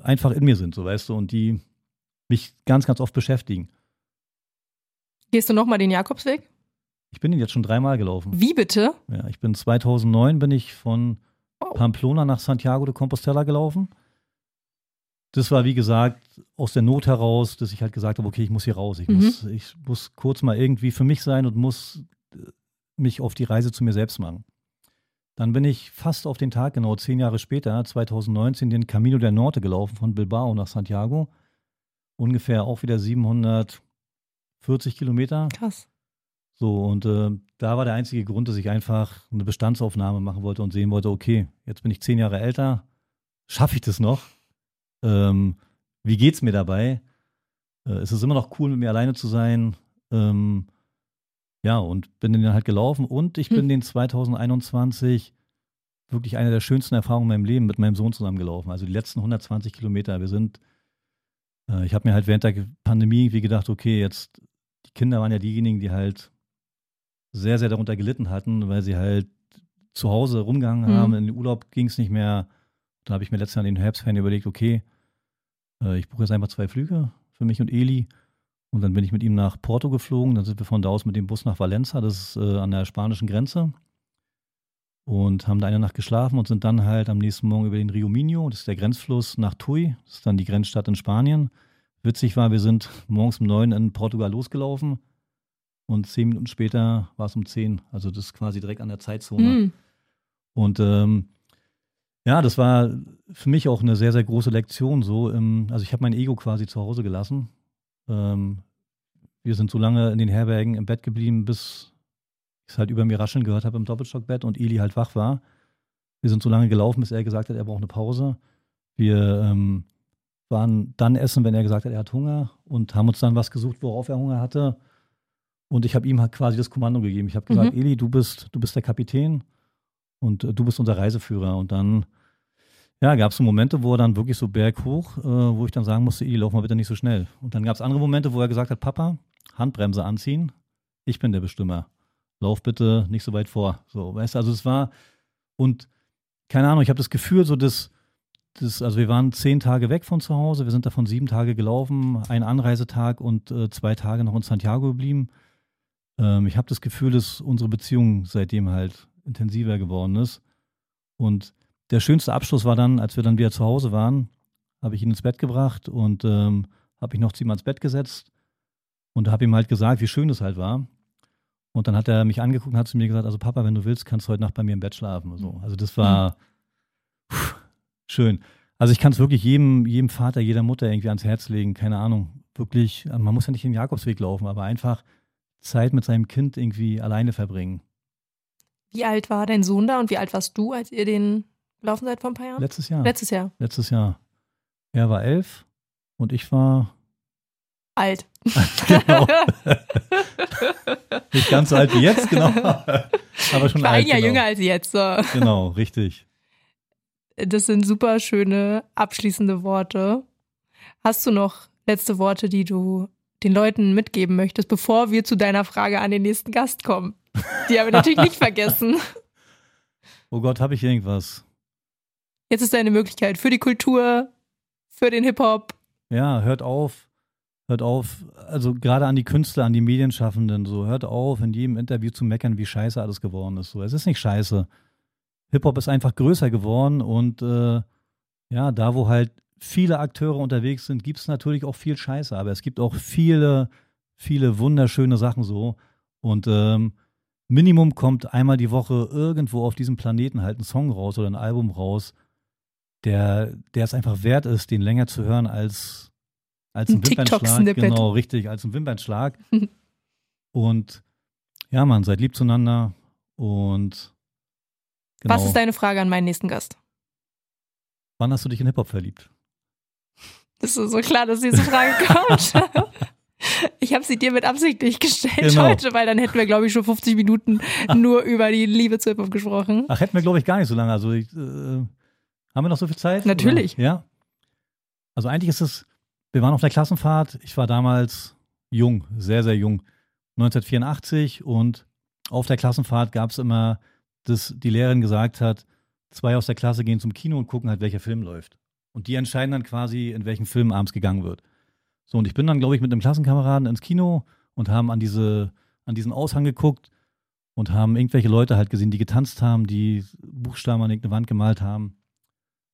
einfach in mir sind, so, weißt du, und die mich ganz, ganz oft beschäftigen. Gehst du nochmal den Jakobsweg? Ich bin ihn jetzt schon dreimal gelaufen. Wie bitte? Ja, ich bin 2009 bin ich von Wow. Pamplona nach Santiago de Compostela gelaufen. Das war, wie gesagt, aus der Not heraus, dass ich halt gesagt habe, okay, ich muss hier raus. Ich, Mhm. muss, ich muss kurz mal irgendwie für mich sein und muss äh, mich auf die Reise zu mir selbst machen. Dann bin ich fast auf den Tag, genau zehn Jahre später, 2019, den Camino del Norte gelaufen von Bilbao nach Santiago. Ungefähr auch wieder 740 Kilometer. Krass. So, und äh, da war der einzige Grund, dass ich einfach eine Bestandsaufnahme machen wollte und sehen wollte, okay, jetzt bin ich zehn Jahre älter, schaffe ich das noch? Ähm, wie geht's mir dabei? Äh, es ist immer noch cool, mit mir alleine zu sein. Ähm, ja, und bin den dann halt gelaufen und ich bin Hm. den 2021 wirklich eine der schönsten Erfahrungen in meinem Leben mit meinem Sohn zusammen gelaufen. Also die letzten 120 Kilometer. Wir sind, äh, ich habe mir halt während der Pandemie wie gedacht, okay, jetzt, die Kinder waren ja diejenigen, die halt sehr, sehr darunter gelitten hatten, weil sie halt zu Hause rumgehangen Mhm. haben. In den Urlaub ging es nicht mehr. Da habe ich mir letztes Jahr in den Herbstferien überlegt, okay, äh, ich buche jetzt einfach zwei Flüge für mich und Eli. Und dann bin ich mit ihm nach Porto geflogen. Dann sind wir von da aus mit dem Bus nach Valencia, das ist äh, an der spanischen Grenze. Und haben da eine Nacht geschlafen und sind dann halt am nächsten Morgen über den Rio Minho, das ist der Grenzfluss, nach Tui, das ist dann die Grenzstadt in Spanien. Witzig war, wir sind morgens um neun in Portugal losgelaufen und zehn Minuten später war es um zehn. Also das ist quasi direkt an der Zeitzone. Hm. Und ähm, ja, das war für mich auch eine sehr, sehr große Lektion. So, ähm, also ich habe mein Ego quasi zu Hause gelassen. Ähm, wir sind so lange in den Herbergen im Bett geblieben, bis ich es halt über mir rascheln gehört habe im Doppelstockbett und Eli halt wach war. Wir sind so lange gelaufen, bis er gesagt hat, er braucht eine Pause. Wir ähm, waren dann essen, wenn er gesagt hat, er hat Hunger und haben uns dann was gesucht, worauf er Hunger hatte. Und ich habe ihm halt quasi das Kommando gegeben. Ich habe gesagt, Mhm. Eli, du bist, du bist der Kapitän und äh, du bist unser Reiseführer. Und dann ja, gab es so Momente, wo er dann wirklich so berghoch, äh, wo ich dann sagen musste, Eli, lauf mal bitte nicht so schnell. Und dann gab es andere Momente, wo er gesagt hat, Papa, Handbremse anziehen, ich bin der Bestimmer. Lauf bitte nicht so weit vor. So, weißt du, also es war, und keine Ahnung, ich habe das Gefühl, so dass das, also wir waren zehn Tage weg von zu Hause, wir sind davon sieben Tage gelaufen, ein Anreisetag und äh, zwei Tage noch in Santiago geblieben. Ähm, ich habe das Gefühl, dass unsere Beziehung seitdem halt intensiver geworden ist. Und der schönste Abschluss war dann, als wir dann wieder zu Hause waren, habe ich ihn ins Bett gebracht und ähm, habe ich noch zu ihm ans Bett gesetzt und habe ihm halt gesagt, wie schön es halt war. Und dann hat er mich angeguckt und hat zu mir gesagt, also Papa, wenn du willst, kannst du heute Nacht bei mir im Bett schlafen. So. Also das war pff, schön. Also ich kann es wirklich jedem, jedem Vater, jeder Mutter irgendwie ans Herz legen. Keine Ahnung. Wirklich, man muss ja nicht den Jakobsweg laufen, aber einfach Zeit mit seinem Kind irgendwie alleine verbringen. Wie alt war dein Sohn da und wie alt warst du, als ihr den gelaufen seid vor ein paar Jahren? Letztes Jahr. Letztes Jahr. Letztes Jahr. Er war elf und ich war alt. genau. Nicht ganz so alt wie jetzt, genau. Aber schon ich war alt. ein Jahr genau. jünger als jetzt. So. Genau, richtig. Das sind super schöne abschließende Worte. Hast du noch letzte Worte, die du den Leuten mitgeben möchtest, bevor wir zu deiner Frage an den nächsten Gast kommen? Die haben wir natürlich nicht vergessen. Oh Gott, habe ich irgendwas? Jetzt ist deine Möglichkeit für die Kultur, für den Hip-Hop. Ja, hört auf. Hört auf, also gerade an die Künstler, an die Medienschaffenden, so hört auf, in jedem Interview zu meckern, wie scheiße alles geworden ist. So, es ist nicht scheiße. Hip-Hop ist einfach größer geworden und äh, ja, da wo halt viele Akteure unterwegs sind, gibt es natürlich auch viel Scheiße, aber es gibt auch viele, viele wunderschöne Sachen so. Und ähm, Minimum kommt einmal die Woche irgendwo auf diesem Planeten halt ein Song raus oder ein Album raus, der, der es einfach wert ist, den länger zu hören als, als ein, Ein Wimpernschlag. Genau, richtig, als ein Wimpernschlag. und ja, man, seid lieb zueinander und genau. Was ist deine Frage an meinen nächsten Gast? Wann hast du dich in Hip-Hop verliebt? Das ist so klar, dass diese Frage kommt. Ich habe sie dir mit Absicht nicht gestellt Genau. heute, weil dann hätten wir, glaube ich, schon 50 Minuten nur über die Liebe zu Hip-Hop gesprochen. Ach, hätten wir, glaube ich, gar nicht so lange. Also, ich, äh, haben wir noch so viel Zeit? Natürlich. Oder? Ja. Also, eigentlich ist es, wir waren auf der Klassenfahrt. Ich war damals jung, sehr, sehr jung. 1984 und auf der Klassenfahrt gab es immer, dass die Lehrerin gesagt hat, zwei aus der Klasse gehen zum Kino und gucken halt, welcher Film läuft. Und die entscheiden dann quasi, in welchen Film abends gegangen wird. So, und ich bin dann, glaube ich, mit einem Klassenkameraden ins Kino und haben an, diese, an diesen Aushang geguckt und haben irgendwelche Leute halt gesehen, die getanzt haben, die Buchstaben an irgendeine Wand gemalt haben,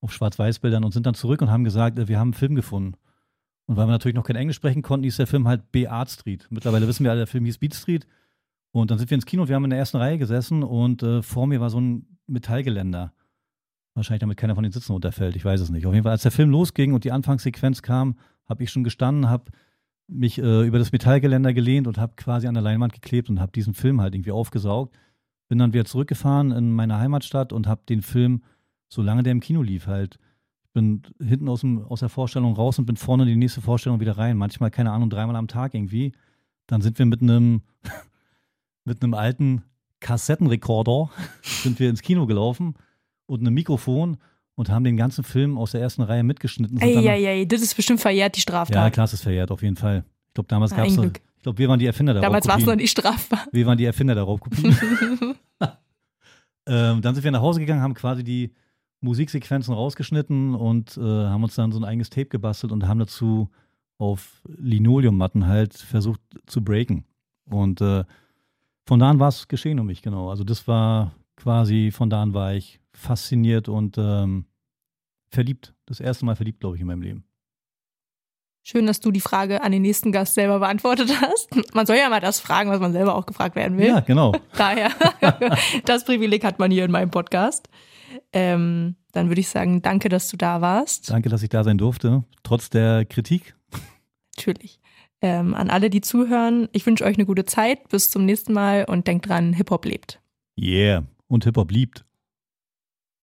auf Schwarz-Weiß-Bildern und sind dann zurück und haben gesagt, äh, wir haben einen Film gefunden. Und weil wir natürlich noch kein Englisch sprechen konnten, hieß der Film halt B. Art Street. Mittlerweile wissen wir alle, der Film hieß Beat Street. Und dann sind wir ins Kino und wir haben in der ersten Reihe gesessen und äh, vor mir war so ein Metallgeländer. Wahrscheinlich damit keiner von den Sitzen runterfällt, ich weiß es nicht. Auf jeden Fall, als der Film losging und die Anfangssequenz kam, habe ich schon gestanden, habe mich äh, über das Metallgeländer gelehnt und habe quasi an der Leinwand geklebt und habe diesen Film halt irgendwie aufgesaugt. Bin dann wieder zurückgefahren in meine Heimatstadt und habe den Film, solange der im Kino lief, halt, bin hinten aus, dem, aus der Vorstellung raus und bin vorne in die nächste Vorstellung wieder rein. Manchmal, keine Ahnung, dreimal am Tag irgendwie. Dann sind wir mit einem mit einem alten Kassettenrekorder sind wir ins Kino gelaufen und einem Mikrofon und haben den ganzen Film aus der ersten Reihe mitgeschnitten. Eieiei, das ist bestimmt verjährt, die ja, Straftat. klar, es ist verjährt, auf jeden Fall. Ich glaube, damals gab es. Glück. Ich glaube, wir waren die Erfinder der Damals war es noch nicht strafbar. Wir waren die Erfinder der Raubkopien. ähm, dann sind wir nach Hause gegangen, haben quasi die Musiksequenzen rausgeschnitten und äh, haben uns dann so ein eigenes Tape gebastelt und haben dazu auf Linoleummatten halt versucht zu breaken. Und äh, von da an war es geschehen um mich, genau. Also das war quasi, von da an war ich fasziniert und ähm, verliebt. Das erste Mal verliebt, glaube ich, in meinem Leben. Schön, dass du die Frage an den nächsten Gast selber beantwortet hast. Man soll ja mal das fragen, was man selber auch gefragt werden will. Ja, genau. Daher, das Privileg hat man hier in meinem Podcast. Ähm, dann würde ich sagen, danke, dass du da warst. Danke, dass ich da sein durfte. Trotz der Kritik. Natürlich. Ähm, an alle, die zuhören, ich wünsche euch eine gute Zeit. Bis zum nächsten Mal und denkt dran, Hip-Hop lebt. Yeah. Und Hip-Hop liebt.